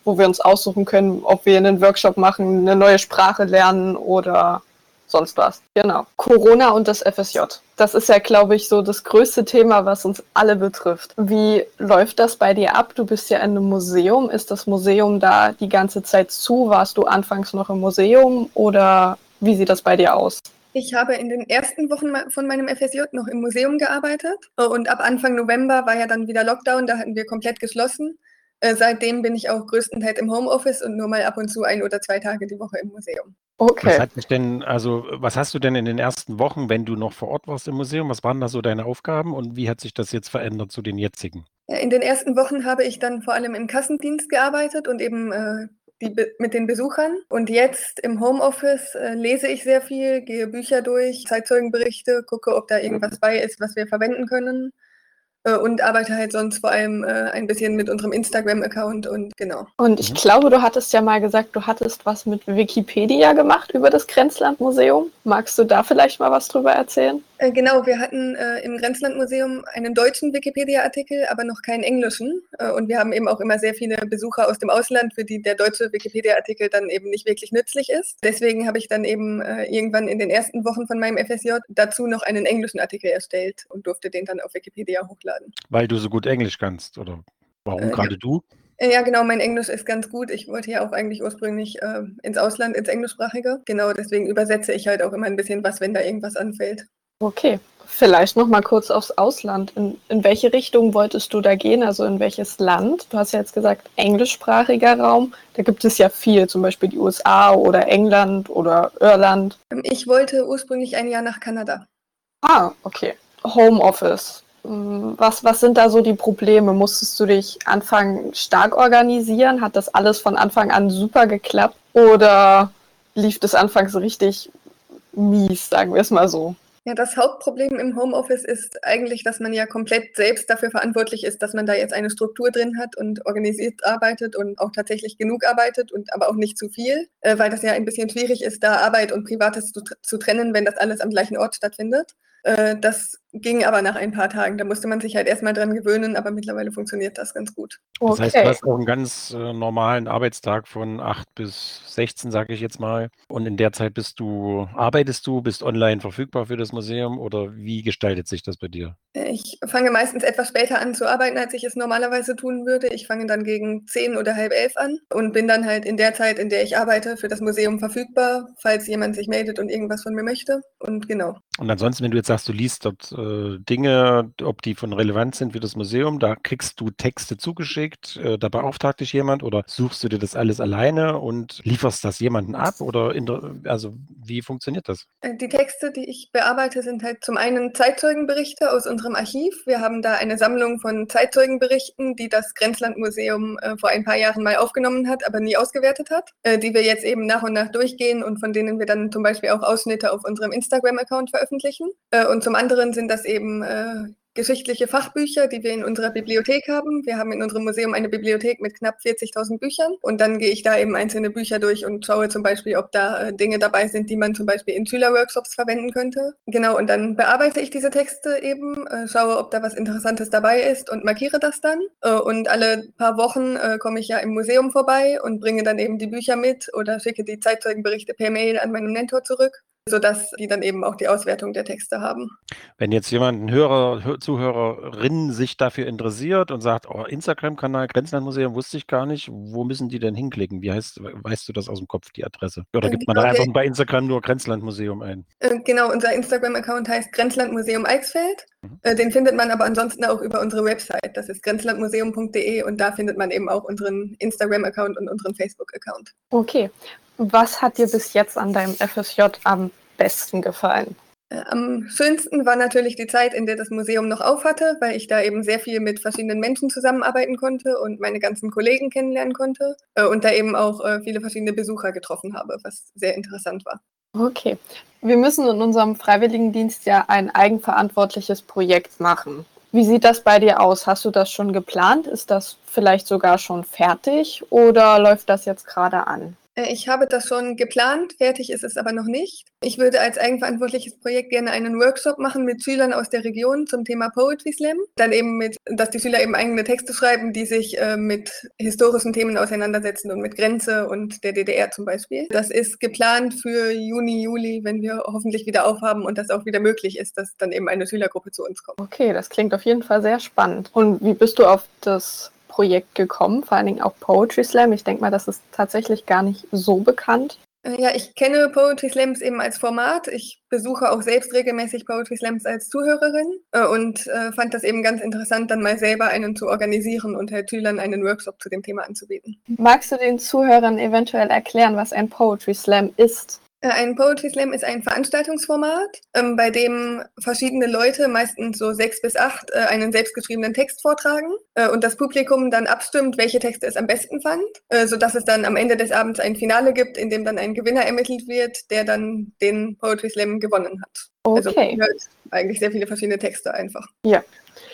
wo wir uns aussuchen können, ob wir einen Workshop machen, eine neue Sprache lernen oder sonst was. Genau. Corona und das FSJ. Das ist ja, glaube ich, so das größte Thema, was uns alle betrifft. Wie läuft das bei dir ab? Du bist ja in einem Museum. Ist das Museum da die ganze Zeit zu? Warst du anfangs noch im Museum oder wie sieht das bei dir aus? Ich habe in den ersten Wochen von meinem FSJ noch im Museum gearbeitet und ab Anfang November war ja dann wieder Lockdown, da hatten wir komplett geschlossen. Äh, seitdem bin ich auch größtenteils im Homeoffice und nur mal ab und zu ein oder zwei Tage die Woche im Museum. Okay. Was hat dich denn, also was hast du denn in den ersten Wochen, wenn du noch vor Ort warst im Museum, was waren da so deine Aufgaben und wie hat sich das jetzt verändert zu den jetzigen? In den ersten Wochen habe ich dann vor allem im Kassendienst gearbeitet und eben äh, die, mit den Besuchern. Und jetzt im Homeoffice äh, lese ich sehr viel, gehe Bücher durch, Zeitzeugenberichte, gucke, ob da irgendwas bei ist, was wir verwenden können. Äh, und arbeite halt sonst vor allem äh, ein bisschen mit unserem Instagram-Account und genau. Und ich mhm. glaube, du hattest ja mal gesagt, du hattest was mit Wikipedia gemacht über das Grenzlandmuseum. Magst du da vielleicht mal was drüber erzählen? Äh, genau, wir hatten äh, im Grenzlandmuseum einen deutschen Wikipedia-Artikel, aber noch keinen englischen. Äh, und wir haben eben auch immer sehr viele Besucher aus dem Ausland, für die der deutsche Wikipedia-Artikel dann eben nicht wirklich nützlich ist. Deswegen habe ich dann eben äh, irgendwann in den ersten Wochen von meinem FSJ dazu noch einen englischen Artikel erstellt und durfte den dann auf Wikipedia hochladen. Weil du so gut Englisch kannst, oder warum äh, gerade ja. du? Ja, genau, mein Englisch ist ganz gut. Ich wollte ja auch eigentlich ursprünglich äh, ins Ausland, ins Englischsprachige. Genau, deswegen übersetze ich halt auch immer ein bisschen was, wenn da irgendwas anfällt. Okay, vielleicht noch mal kurz aufs Ausland. In, in welche Richtung wolltest du da gehen? Also in welches Land? Du hast ja jetzt gesagt englischsprachiger Raum. Da gibt es ja viel, zum Beispiel die USA oder England oder Irland. Ich wollte ursprünglich ein Jahr nach Kanada. Ah, okay. Homeoffice. Was, was sind da so die Probleme? Musstest du dich anfangen stark organisieren? Hat das alles von Anfang an super geklappt? Oder lief das anfangs richtig mies, sagen wir es mal so? Ja, das Hauptproblem im Homeoffice ist eigentlich, dass man ja komplett selbst dafür verantwortlich ist, dass man da jetzt eine Struktur drin hat und organisiert arbeitet und auch tatsächlich genug arbeitet und aber auch nicht zu viel, äh, weil das ja ein bisschen schwierig ist, da Arbeit und Privates zu, zu trennen, wenn das alles am gleichen Ort stattfindet. Äh, das ging aber nach ein paar Tagen. Da musste man sich halt erstmal dran gewöhnen, aber mittlerweile funktioniert das ganz gut. Das okay. heißt, du hast auch einen ganz äh, normalen Arbeitstag von 8 bis 16, sage ich jetzt mal. Und in der Zeit bist du, arbeitest du, bist online verfügbar für das Museum oder wie gestaltet sich das bei dir? Ich fange meistens etwas später an zu arbeiten, als ich es normalerweise tun würde. Ich fange dann gegen 10 oder halb elf an und bin dann halt in der Zeit, in der ich arbeite, für das Museum verfügbar, falls jemand sich meldet und irgendwas von mir möchte. Und genau. Und ansonsten, wenn du jetzt sagst, du liest dort äh, Dinge, ob die von Relevanz sind für das Museum, da kriegst du Texte zugeschickt, äh, da beauftragt dich jemand oder suchst du dir das alles alleine und lieferst das jemanden ab oder in, also wie funktioniert das? Äh, die Texte, die ich bearbeite, sind halt zum einen Zeitzeugenberichte aus unserem Archiv. Wir haben da eine Sammlung von Zeitzeugenberichten, die das Grenzlandmuseum äh, vor ein paar Jahren mal aufgenommen hat, aber nie ausgewertet hat, äh, die wir jetzt eben nach und nach durchgehen und von denen wir dann zum Beispiel auch Ausschnitte auf unserem Instagram-Account veröffentlichen. Äh, und zum anderen sind das eben äh, geschichtliche Fachbücher, die wir in unserer Bibliothek haben. Wir haben in unserem Museum eine Bibliothek mit knapp 40.000 Büchern und dann gehe ich da eben einzelne Bücher durch und schaue zum Beispiel, ob da äh, Dinge dabei sind, die man zum Beispiel in Schülerworkshops verwenden könnte. Genau, und dann bearbeite ich diese Texte eben, äh, schaue, ob da was Interessantes dabei ist und markiere das dann. Und alle paar Wochen komme ich ja im Museum vorbei und bringe dann eben die Bücher mit oder schicke die Zeitzeugenberichte per Mail an meinen Mentor zurück sodass die dann eben auch die Auswertung der Texte haben. Wenn jetzt jemand, ein Hörer, Zuhörerin sich dafür interessiert und sagt, oh, Instagram-Kanal Grenzlandmuseum wusste ich gar nicht, wo müssen die denn hinklicken? Wie heißt, weißt du das aus dem Kopf, die Adresse? Oder äh, gibt genau, man da einfach bei Instagram nur Grenzlandmuseum ein? Äh, genau, unser Instagram-Account heißt Grenzlandmuseum Eichsfeld. Mhm. Äh, den findet man aber ansonsten auch über unsere Website. Das ist grenzlandmuseum.de und da findet man eben auch unseren Instagram-Account und unseren Facebook-Account. Okay. Was hat dir bis jetzt an deinem FSJ am besten gefallen? Äh, am schönsten war natürlich die Zeit, in der das Museum noch aufhatte, weil ich da eben sehr viel mit verschiedenen Menschen zusammenarbeiten konnte und meine ganzen Kollegen kennenlernen konnte äh, und da eben auch viele verschiedene Besucher getroffen habe, was sehr interessant war. Okay. Wir müssen in unserem Freiwilligendienst ja ein eigenverantwortliches Projekt machen. Wie sieht das bei dir aus? Hast du das schon geplant? Ist das vielleicht sogar schon fertig oder läuft das jetzt gerade an? Äh, ich habe das schon geplant, fertig ist es aber noch nicht. Ich würde als eigenverantwortliches Projekt gerne einen Workshop machen mit Schülern aus der Region zum Thema Poetry Slam. Dann eben mit, dass die Schüler eben eigene Texte schreiben, die sich äh, mit historischen Themen auseinandersetzen und mit Grenze und der DDR zum Beispiel. Das ist geplant für Juni, Juli, wenn wir hoffentlich wieder aufhaben und das auch wieder möglich ist, dass dann eben eine Schülergruppe zu uns kommt. Okay, das klingt auf jeden Fall sehr spannend. Und wie bist du auf das Projekt gekommen, vor allen Dingen auch Poetry Slam. Ich denke mal, das ist tatsächlich gar nicht so bekannt. Äh, ja, ich kenne Poetry Slams eben als Format. Ich besuche auch selbst regelmäßig Poetry Slams als Zuhörerin äh, und äh, fand das eben ganz interessant, dann mal selber einen zu organisieren und halt Schülern einen Workshop zu dem Thema anzubieten. Magst du den Zuhörern eventuell erklären, was ein Poetry Slam ist? Äh, ein Poetry Slam ist ein Veranstaltungsformat, ähm, bei dem verschiedene Leute, meistens so sechs bis acht, äh, einen selbstgeschriebenen Text vortragen äh, und das Publikum dann abstimmt, welche Texte es am besten fand, äh, sodass es dann am Ende des Abends ein Finale gibt, in dem dann ein Gewinner ermittelt wird, der dann den Poetry Slam gewonnen hat. Also okay. Also eigentlich sehr viele verschiedene Texte einfach. Ja.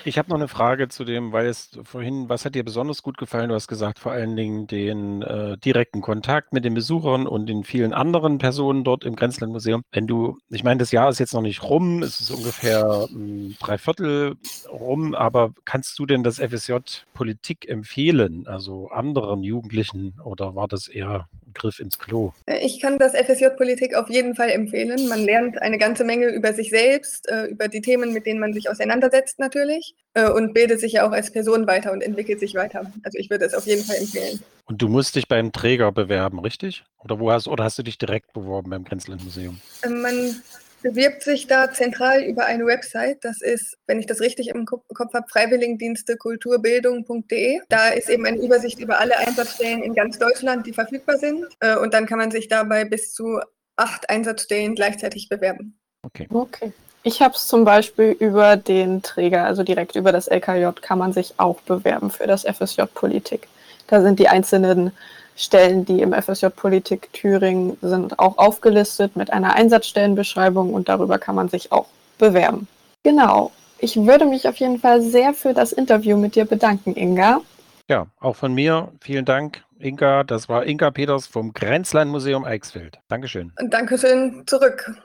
Ich habe noch eine Frage zu dem, weil es vorhin, was hat dir besonders gut gefallen? Du hast gesagt, vor allen Dingen den äh, direkten Kontakt mit den Besuchern und den vielen anderen Personen dort im Grenzlandmuseum. Wenn du, ich meine, das Jahr ist jetzt noch nicht rum, es ist ungefähr ein Dreiviertel rum, aber kannst du denn das FSJ Politik empfehlen, also anderen Jugendlichen, oder war das eher ein Griff ins Klo? Äh, ich kann das FSJ Politik auf jeden Fall empfehlen. Man lernt eine ganze Menge über sich selbst, äh, über die Themen, mit denen man sich auseinandersetzt natürlich äh, und bildet sich ja auch als Person weiter und entwickelt sich weiter. Also ich würde es auf jeden Fall empfehlen. Und du musst dich beim Träger bewerben, richtig? Oder wo hast oder hast du dich direkt beworben beim Grenzlandmuseum? Man bewirbt sich da zentral über eine Website. Das ist, wenn ich das richtig im Kopf habe, freiwilligendienste-kulturbildung.de. Da ist eben eine Übersicht über alle Einsatzstellen in ganz Deutschland, die verfügbar sind. Äh, und dann kann man sich dabei bis zu acht Einsatzstellen gleichzeitig bewerben. Okay. Okay. Ich habe es zum Beispiel über den Träger, also direkt über das LKJ, kann man sich auch bewerben für das FSJ Politik. Da sind die einzelnen Stellen, die im FSJ Politik Thüringen sind, auch aufgelistet mit einer Einsatzstellenbeschreibung und darüber kann man sich auch bewerben. Genau. Ich würde mich auf jeden Fall sehr für das Interview mit dir bedanken, Inga. Ja, auch von mir. Vielen Dank, Inga. Das war Inga Peters vom Grenzlandmuseum Eichsfeld. Dankeschön. Und Dankeschön zurück.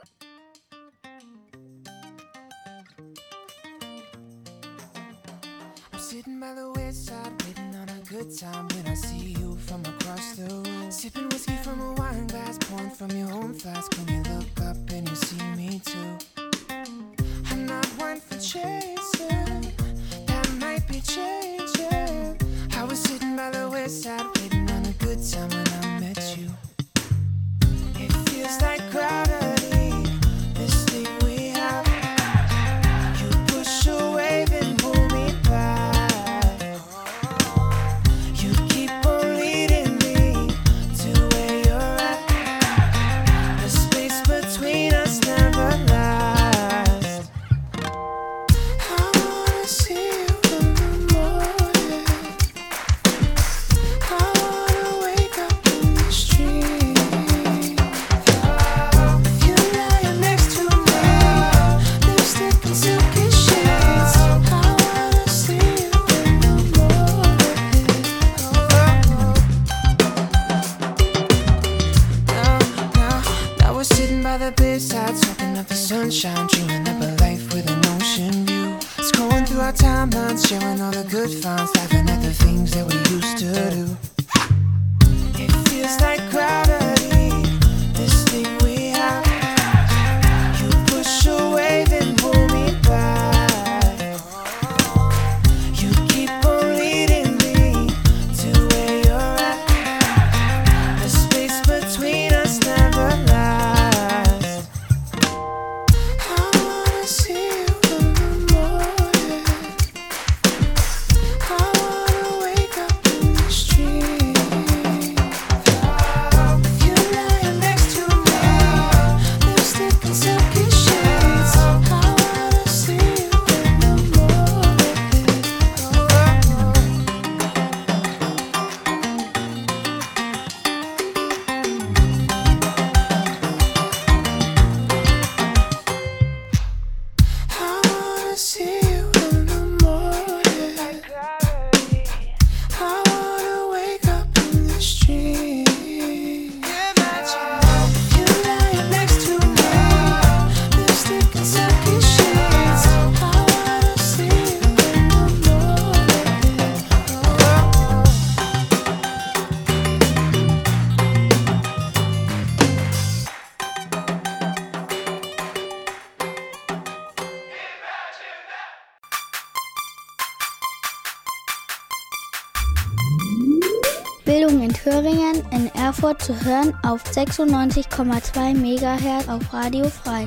I'm sitting by the wayside, waiting on a good time when I see Sipping whiskey from a wine glass, pouring from your own flask. When you look up and you see me too. I'm not one for chasing, that might be changing. I was sitting by the wayside, waiting on a good time when I met you. It feels like gravity, sunshine, dreaming up a life with an ocean view. Scrolling through our timelines, sharing all the good finds, laughing Thüringen in Erfurt zu hören auf 96,2 MHz auf Radio Frei.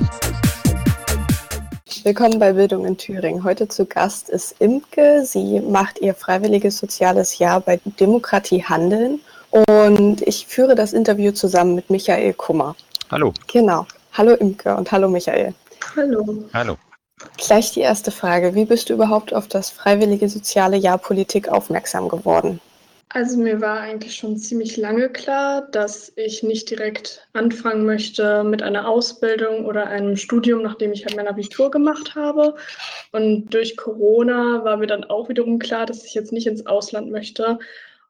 Willkommen bei Bildung in Thüringen. Heute zu Gast ist Imke. Sie macht ihr freiwilliges soziales Jahr bei Demokratie Handeln und ich führe das Interview zusammen mit Michael Kummer. Hallo. Genau. Hallo Imke und hallo Michael. Hallo. Hallo. Gleich die erste Frage. Wie bist du überhaupt auf das freiwillige soziale Jahr Politik aufmerksam geworden? Also mir war eigentlich schon ziemlich lange klar, dass ich nicht direkt anfangen möchte mit einer Ausbildung oder einem Studium, nachdem ich halt mein Abitur gemacht habe. Und durch Corona war mir dann auch wiederum klar, dass ich jetzt nicht ins Ausland möchte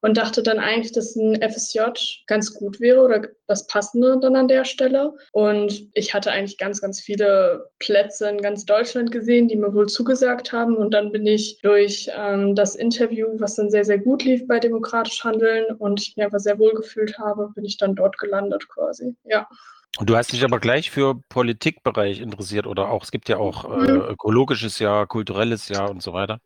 und dachte dann eigentlich, dass ein FSJ ganz gut wäre oder das Passende dann an der Stelle. Und ich hatte eigentlich ganz, ganz viele Plätze in ganz Deutschland gesehen, die mir wohl zugesagt haben. Und dann bin ich durch ähm, das Interview, was dann sehr, sehr gut lief bei Demokratisch Handeln und ich mich einfach sehr wohl gefühlt habe, bin ich dann dort gelandet quasi. Ja. Und du hast dich aber gleich für Politikbereich interessiert oder auch, es gibt ja auch äh, Mhm. ökologisches Jahr, kulturelles Jahr und so weiter.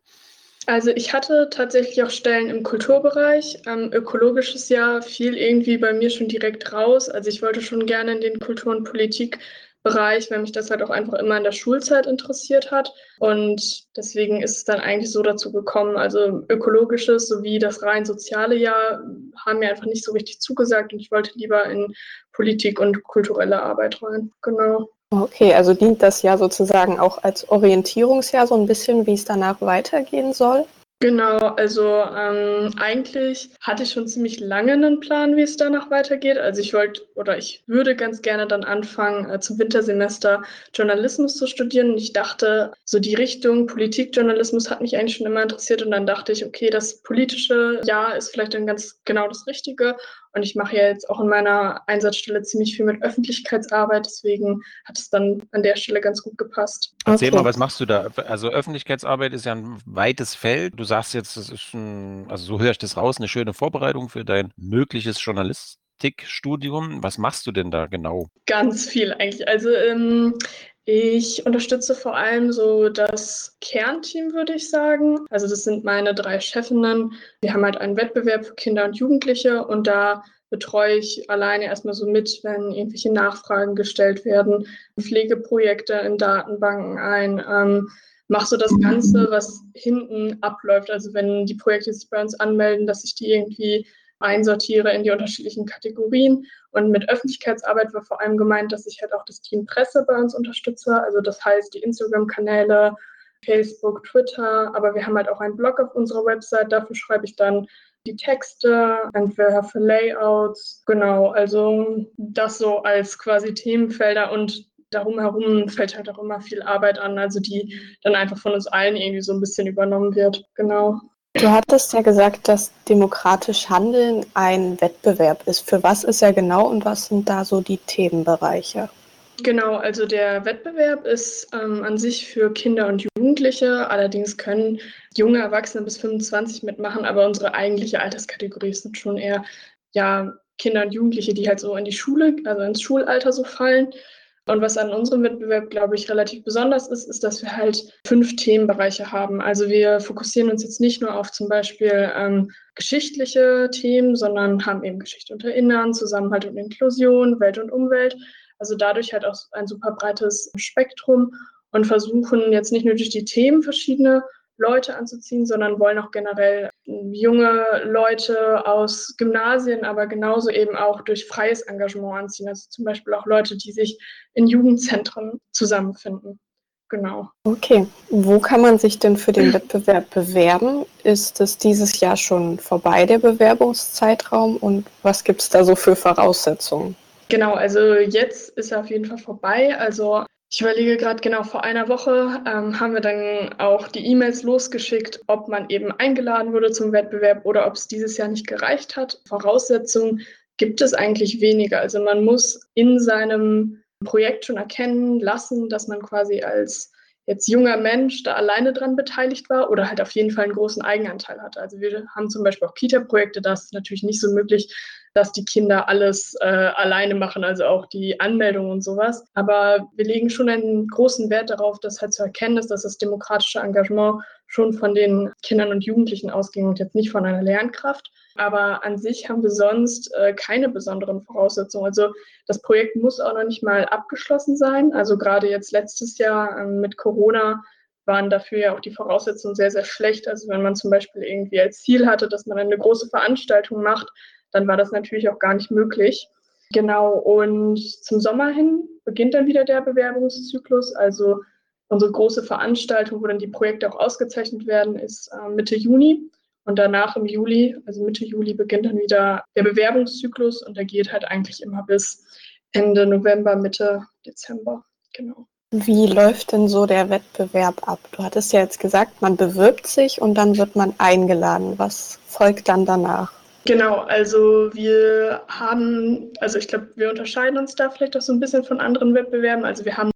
Also ich hatte tatsächlich auch Stellen im Kulturbereich. Ähm, ökologisches Jahr fiel irgendwie bei mir schon direkt raus. Also ich wollte schon gerne in den Kultur- und Politikbereich, weil mich das halt auch einfach immer in der Schulzeit interessiert hat. Und deswegen ist es dann eigentlich so dazu gekommen. Also ökologisches sowie das rein soziale Jahr haben mir einfach nicht so richtig zugesagt und ich wollte lieber in Politik und kulturelle Arbeit rein. Genau. Okay, also dient das ja sozusagen auch als Orientierungsjahr so ein bisschen, wie es danach weitergehen soll? Genau, also ähm, eigentlich hatte ich schon ziemlich lange einen Plan, wie es danach weitergeht. Also ich wollte oder ich würde ganz gerne dann anfangen, äh, zum Wintersemester Journalismus zu studieren. Und ich dachte, so die Richtung Politikjournalismus hat mich eigentlich schon immer interessiert. Und dann dachte ich, okay, das politische Jahr ist vielleicht dann ganz genau das Richtige. Und ich mache ja jetzt auch in meiner Einsatzstelle ziemlich viel mit Öffentlichkeitsarbeit, deswegen hat es dann an der Stelle ganz gut gepasst. Erzähl okay. mal, was machst du da? Also Öffentlichkeitsarbeit ist ja ein weites Feld. Du sagst jetzt, das ist ein, also so höre ich das raus, eine schöne Vorbereitung für dein mögliches Journalistikstudium. Was machst du denn da genau? Ganz viel eigentlich. Also ähm, ich unterstütze vor allem so das Kernteam, würde ich sagen. Also das sind meine drei Chefinnen. Wir haben halt einen Wettbewerb für Kinder und Jugendliche und da betreue ich alleine erstmal so mit, wenn irgendwelche Nachfragen gestellt werden, Pflegeprojekte in Datenbanken ein. Ähm, mache so das Ganze, was hinten abläuft. Also wenn die Projekte sich bei uns anmelden, dass ich die irgendwie einsortiere in die unterschiedlichen Kategorien. Und mit Öffentlichkeitsarbeit war vor allem gemeint, dass ich halt auch das Team Presse bei uns unterstütze. Also das heißt die Instagram-Kanäle, Facebook, Twitter, aber wir haben halt auch einen Blog auf unserer Website. Dafür schreibe ich dann die Texte, entweder für Layouts. Genau, also das so als quasi Themenfelder und darum herum fällt halt auch immer viel Arbeit an, also die dann einfach von uns allen irgendwie so ein bisschen übernommen wird. Genau. Du hattest ja gesagt, dass demokratisch Handeln ein Wettbewerb ist. Für was ist er genau und was sind da so die Themenbereiche? Genau, also der Wettbewerb ist ähm, an sich für Kinder und Jugendliche. Allerdings können junge Erwachsene bis 25 mitmachen, aber unsere eigentliche Alterskategorie sind schon eher ja, Kinder und Jugendliche, die halt so in die Schule, also ins Schulalter so fallen. Und was an unserem Wettbewerb, glaube ich, relativ besonders ist, ist, dass wir halt fünf Themenbereiche haben. Also wir fokussieren uns jetzt nicht nur auf zum Beispiel ähm, geschichtliche Themen, sondern haben eben Geschichte und Erinnern, Zusammenhalt und Inklusion, Welt und Umwelt. Also dadurch halt auch ein super breites Spektrum und versuchen jetzt nicht nur durch die Themen verschiedene Leute anzuziehen, sondern wollen auch generell junge Leute aus Gymnasien, aber genauso eben auch durch freies Engagement anziehen. Also zum Beispiel auch Leute, die sich in Jugendzentren zusammenfinden. Genau. Okay. Wo kann man sich denn für den Wettbewerb bewerben? Ist es dieses Jahr schon vorbei, der Bewerbungszeitraum? Und was gibt es da so für Voraussetzungen? Genau, also jetzt ist er auf jeden Fall vorbei. Also ich überlege gerade genau, vor einer Woche ähm, haben wir dann auch die E-Mails losgeschickt, ob man eben eingeladen wurde zum Wettbewerb oder ob es dieses Jahr nicht gereicht hat. Voraussetzungen gibt es eigentlich weniger. Also man muss in seinem Projekt schon erkennen lassen, dass man quasi als jetzt junger Mensch da alleine dran beteiligt war oder halt auf jeden Fall einen großen Eigenanteil hatte. Also wir haben zum Beispiel auch Kita-Projekte, da ist natürlich nicht so möglich, dass die Kinder alles äh, alleine machen, also auch die Anmeldung und sowas. Aber wir legen schon einen großen Wert darauf, dass halt zu erkennen ist, dass das demokratische Engagement schon von den Kindern und Jugendlichen ausging und jetzt nicht von einer Lernkraft. Aber an sich haben wir sonst äh, keine besonderen Voraussetzungen. Also das Projekt muss auch noch nicht mal abgeschlossen sein. Also gerade jetzt letztes Jahr äh, mit Corona waren dafür ja auch die Voraussetzungen sehr, sehr schlecht. Also wenn man zum Beispiel irgendwie als Ziel hatte, dass man eine große Veranstaltung macht, dann war das natürlich auch gar nicht möglich. Genau, und zum Sommer hin beginnt dann wieder der Bewerbungszyklus. Also unsere große Veranstaltung, wo dann die Projekte auch ausgezeichnet werden, ist äh, Mitte Juni. Und danach im Juli, also Mitte Juli, beginnt dann wieder der Bewerbungszyklus und der geht halt eigentlich immer bis Ende November, Mitte Dezember. Genau. Wie läuft denn so der Wettbewerb ab? Du hattest ja jetzt gesagt, man bewirbt sich und dann wird man eingeladen. Was folgt dann danach? Genau, also wir haben, also ich glaube, wir unterscheiden uns da vielleicht auch so ein bisschen von anderen Wettbewerben. Also wir haben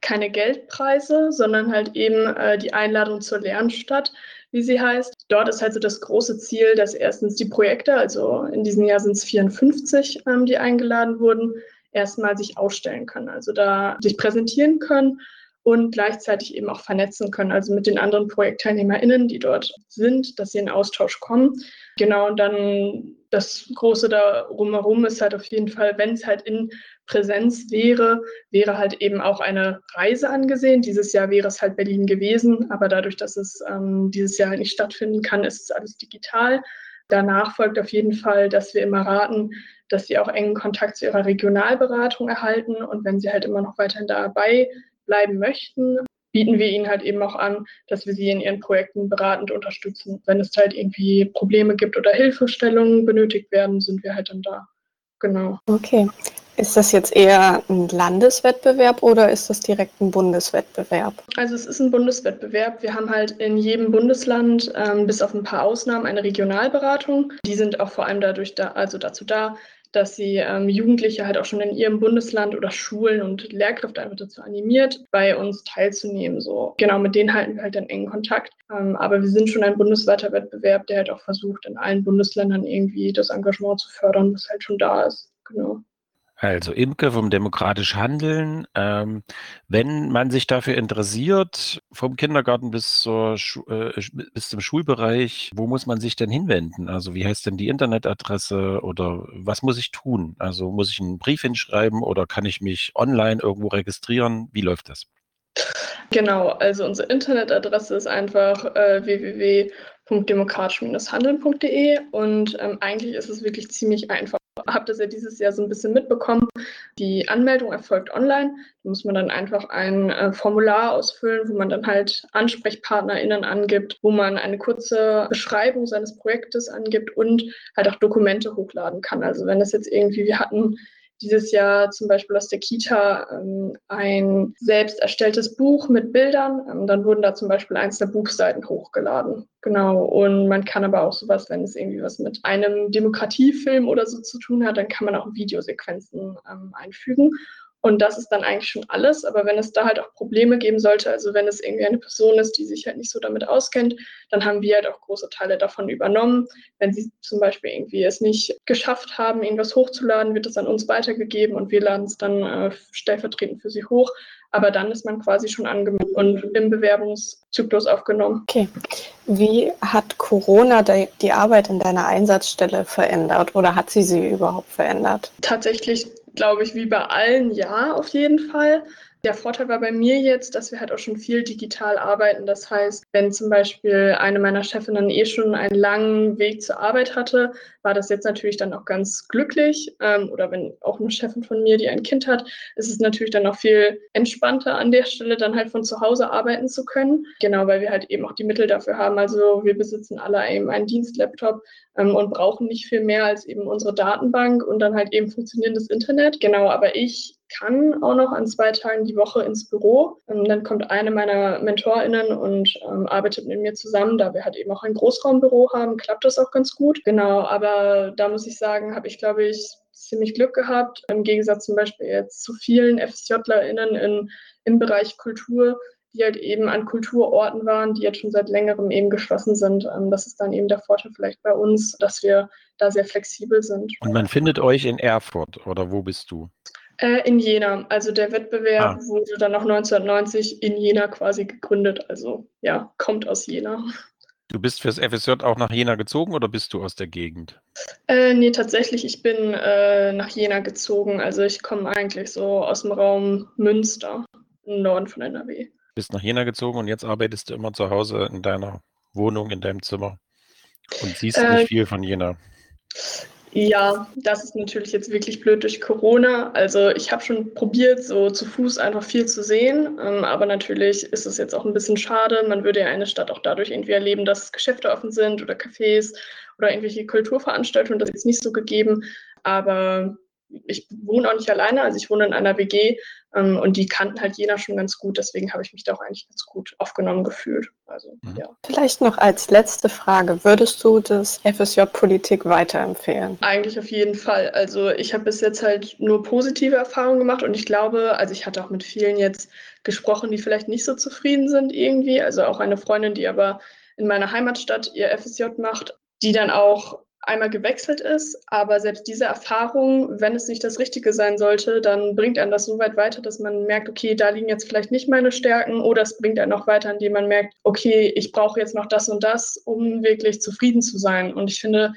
keine Geldpreise, sondern halt eben äh, die Einladung zur Lernstadt, wie sie heißt. Dort ist halt so das große Ziel, dass erstens die Projekte, also in diesem Jahr sind es 54, ähm, die eingeladen wurden, erstmal sich ausstellen können, also da sich präsentieren können und gleichzeitig eben auch vernetzen können, also mit den anderen ProjektteilnehmerInnen, die dort sind, dass sie in Austausch kommen. Genau, und dann das Große da rumherum ist halt auf jeden Fall, wenn es halt in Präsenz wäre, wäre halt eben auch eine Reise angesehen. Dieses Jahr wäre es halt Berlin gewesen, aber dadurch, dass es ähm, dieses Jahr nicht stattfinden kann, ist es alles digital. Danach folgt auf jeden Fall, dass wir immer raten, dass sie auch engen Kontakt zu ihrer Regionalberatung erhalten. Und wenn sie halt immer noch weiterhin dabei bleiben möchten, bieten wir ihnen halt eben auch an, dass wir sie in ihren Projekten beratend unterstützen. Wenn es halt irgendwie Probleme gibt oder Hilfestellungen benötigt werden, sind wir halt dann da. Genau. Okay. Ist das jetzt eher ein Landeswettbewerb oder ist das direkt ein Bundeswettbewerb? Also es ist ein Bundeswettbewerb. Wir haben halt in jedem Bundesland ähm, bis auf ein paar Ausnahmen eine Regionalberatung. Die sind auch vor allem dadurch da, also dazu da, dass sie ähm, Jugendliche halt auch schon in ihrem Bundesland oder Schulen und Lehrkräfte einfach dazu animiert, bei uns teilzunehmen. So genau mit denen halten wir halt dann engen Kontakt. Ähm, aber wir sind schon ein bundesweiter Wettbewerb, der halt auch versucht, in allen Bundesländern irgendwie das Engagement zu fördern, was halt schon da ist. Genau. Also Imke vom Demokratisch Handeln. Ähm, wenn man sich dafür interessiert, vom Kindergarten bis, zur äh, bis zum Schulbereich, wo muss man sich denn hinwenden? Also wie heißt denn die Internetadresse oder was muss ich tun? Also muss ich einen Brief hinschreiben oder kann ich mich online irgendwo registrieren? Wie läuft das? Genau, also unsere Internetadresse ist einfach äh, www.demokratisch-handeln.de und ähm, eigentlich ist es wirklich ziemlich einfach habe das ja dieses Jahr so ein bisschen mitbekommen. Die Anmeldung erfolgt online. Da muss man dann einfach ein äh, Formular ausfüllen, wo man dann halt AnsprechpartnerInnen angibt, wo man eine kurze Beschreibung seines Projektes angibt und halt auch Dokumente hochladen kann. Also wenn das jetzt irgendwie, wir hatten dieses Jahr zum Beispiel aus der Kita ähm, ein selbst erstelltes Buch mit Bildern. Ähm, dann wurden da zum Beispiel einzelne Buchseiten hochgeladen. Genau. Und man kann aber auch sowas, wenn es irgendwie was mit einem Demokratiefilm oder so zu tun hat, dann kann man auch Videosequenzen ähm, einfügen. Und das ist dann eigentlich schon alles. Aber wenn es da halt auch Probleme geben sollte, also wenn es irgendwie eine Person ist, die sich halt nicht so damit auskennt, dann haben wir halt auch große Teile davon übernommen. Wenn sie zum Beispiel irgendwie es nicht geschafft haben, irgendwas hochzuladen, wird es an uns weitergegeben und wir laden es dann äh, stellvertretend für sie hoch. Aber dann ist man quasi schon angemeldet und im Bewerbungszyklus aufgenommen. Okay. Wie hat Corona die Arbeit in deiner Einsatzstelle verändert oder hat sie sie überhaupt verändert? Tatsächlich glaube ich, wie bei allen ja, auf jeden Fall. Der Vorteil war bei mir jetzt, dass wir halt auch schon viel digital arbeiten. Das heißt, wenn zum Beispiel eine meiner Chefinnen eh schon einen langen Weg zur Arbeit hatte, war das jetzt natürlich dann auch ganz glücklich. Ähm, oder wenn auch eine Chefin von mir, die ein Kind hat, ist es natürlich dann auch viel entspannter an der Stelle, dann halt von zu Hause arbeiten zu können. Genau, weil wir halt eben auch die Mittel dafür haben. Also wir besitzen alle eben einen Dienstlaptop ähm, und brauchen nicht viel mehr als eben unsere Datenbank und dann halt eben funktionierendes Internet. Genau, aber ich kann auch noch an zwei Tagen die Woche ins Büro. Ähm, dann kommt eine meiner MentorInnen und ähm, arbeitet mit mir zusammen. Da wir halt eben auch ein Großraumbüro haben, klappt das auch ganz gut. Genau, aber da muss ich sagen, habe ich, glaube ich, ziemlich Glück gehabt. Im Gegensatz zum Beispiel jetzt zu vielen FSJlerInnen in, im Bereich Kultur, die halt eben an Kulturorten waren, die jetzt schon seit längerem eben geschlossen sind. Ähm, das ist dann eben der Vorteil vielleicht bei uns, dass wir da sehr flexibel sind. Und man findet euch in Erfurt oder wo bist du? Äh, in Jena. Also der Wettbewerb ah. wurde dann noch 1990 in Jena quasi gegründet. Also ja, kommt aus Jena. Du bist fürs FSJ auch nach Jena gezogen oder bist du aus der Gegend? Äh, nee, tatsächlich, ich bin äh, nach Jena gezogen. Also ich komme eigentlich so aus dem Raum Münster, im Norden von NRW. Bist nach Jena gezogen und jetzt arbeitest du immer zu Hause in deiner Wohnung, in deinem Zimmer und siehst äh, nicht viel von Jena. Ja, das ist natürlich jetzt wirklich blöd durch Corona. Also ich habe schon probiert, so zu Fuß einfach viel zu sehen, ähm, aber natürlich ist es jetzt auch ein bisschen schade. Man würde ja eine Stadt auch dadurch irgendwie erleben, dass Geschäfte offen sind oder Cafés oder irgendwelche Kulturveranstaltungen. Das ist jetzt nicht so gegeben, aber ich wohne auch nicht alleine, also ich wohne in einer WG ähm, und die kannten halt Jena schon ganz gut, deswegen habe ich mich da auch eigentlich ganz gut aufgenommen gefühlt. Also, mhm. ja. Vielleicht noch als letzte Frage, würdest du das FSJ Politik weiterempfehlen? Eigentlich auf jeden Fall. Also ich habe bis jetzt halt nur positive Erfahrungen gemacht und ich glaube, also ich hatte auch mit vielen jetzt gesprochen, die vielleicht nicht so zufrieden sind irgendwie. Also auch eine Freundin, die aber in meiner Heimatstadt ihr FSJ macht, die dann auch einmal gewechselt ist. Aber selbst diese Erfahrung, wenn es nicht das Richtige sein sollte, dann bringt einen das so weit weiter, dass man merkt, okay, da liegen jetzt vielleicht nicht meine Stärken oder es bringt einen noch weiter, indem man merkt, okay, ich brauche jetzt noch das und das, um wirklich zufrieden zu sein. Und ich finde,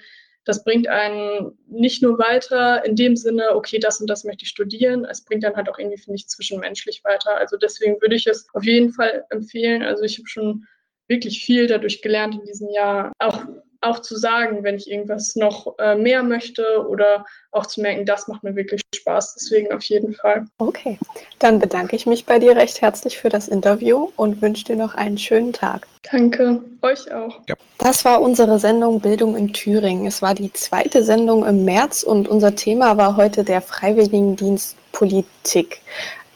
das bringt einen nicht nur weiter in dem Sinne, okay, das und das möchte ich studieren, es bringt dann halt auch irgendwie, finde ich, zwischenmenschlich weiter. Also deswegen würde ich es auf jeden Fall empfehlen. Also ich habe schon wirklich viel dadurch gelernt in diesem Jahr. Auch auch zu sagen, wenn ich irgendwas noch äh, mehr möchte oder auch zu merken, das macht mir wirklich Spaß. Deswegen auf jeden Fall. Okay, dann bedanke ich mich bei dir recht herzlich für das Interview und wünsche dir noch einen schönen Tag. Danke, euch auch. Ja. Das war unsere Sendung Bildung in Thüringen. Es war die zweite Sendung im März und unser Thema war heute der Freiwilligendienst Politik.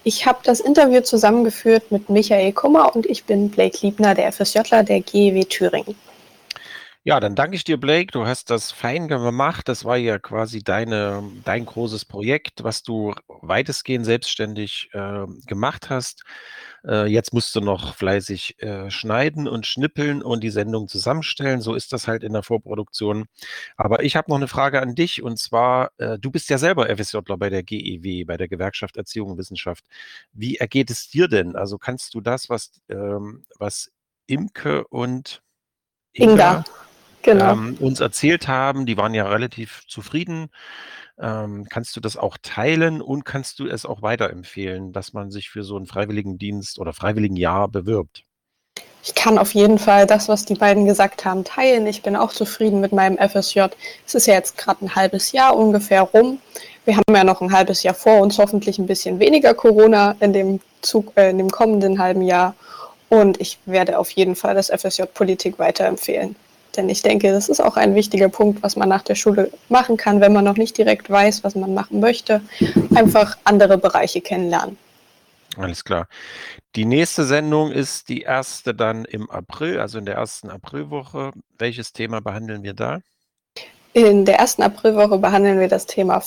Ich habe das Interview zusammengeführt mit Michael Kummer und ich bin Blake Liebner, der FSJler der GEW Thüringen. Ja, dann danke ich dir, Blake. Du hast das fein gemacht. Das war ja quasi deine, dein großes Projekt, was du weitestgehend selbstständig äh, gemacht hast. Äh, jetzt musst du noch fleißig äh, schneiden und schnippeln und die Sendung zusammenstellen. So ist das halt in der Vorproduktion. Aber ich habe noch eine Frage an dich und zwar, äh, du bist ja selber FSJler bei der GEW, bei der Gewerkschaft Erziehung und Wissenschaft. Wie ergeht es dir denn? Also kannst du das, was, ähm, was Imke und Inga, Inga genau. ähm, uns erzählt haben. Die waren ja relativ zufrieden. Ähm, kannst du das auch teilen und kannst du es auch weiterempfehlen, dass man sich für so einen Freiwilligendienst oder Freiwilligenjahr bewirbt? Ich kann auf jeden Fall das, was die beiden gesagt haben, teilen. Ich bin auch zufrieden mit meinem FSJ. Es ist ja jetzt gerade ein halbes Jahr ungefähr rum. Wir haben ja noch ein halbes Jahr vor uns, hoffentlich ein bisschen weniger Corona in dem, Zug, äh, in dem kommenden halben Jahr. Und ich werde auf jeden Fall das FSJ Politik weiterempfehlen. Denn ich denke, das ist auch ein wichtiger Punkt, was man nach der Schule machen kann, wenn man noch nicht direkt weiß, was man machen möchte. Einfach andere Bereiche kennenlernen. Alles klar. Die nächste Sendung ist die erste dann im April, also in der ersten Aprilwoche. Welches Thema behandeln wir da? In der ersten Aprilwoche behandeln wir das Thema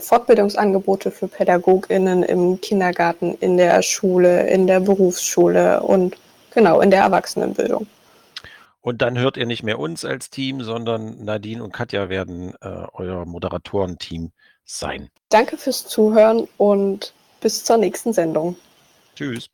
Fortbildungsangebote für PädagogInnen im Kindergarten, in der Schule, in der Berufsschule und genau in der Erwachsenenbildung. Und dann hört ihr nicht mehr uns als Team, sondern Nadine und Katja werden äh, euer Moderatorenteam sein. Danke fürs Zuhören und bis zur nächsten Sendung. Tschüss.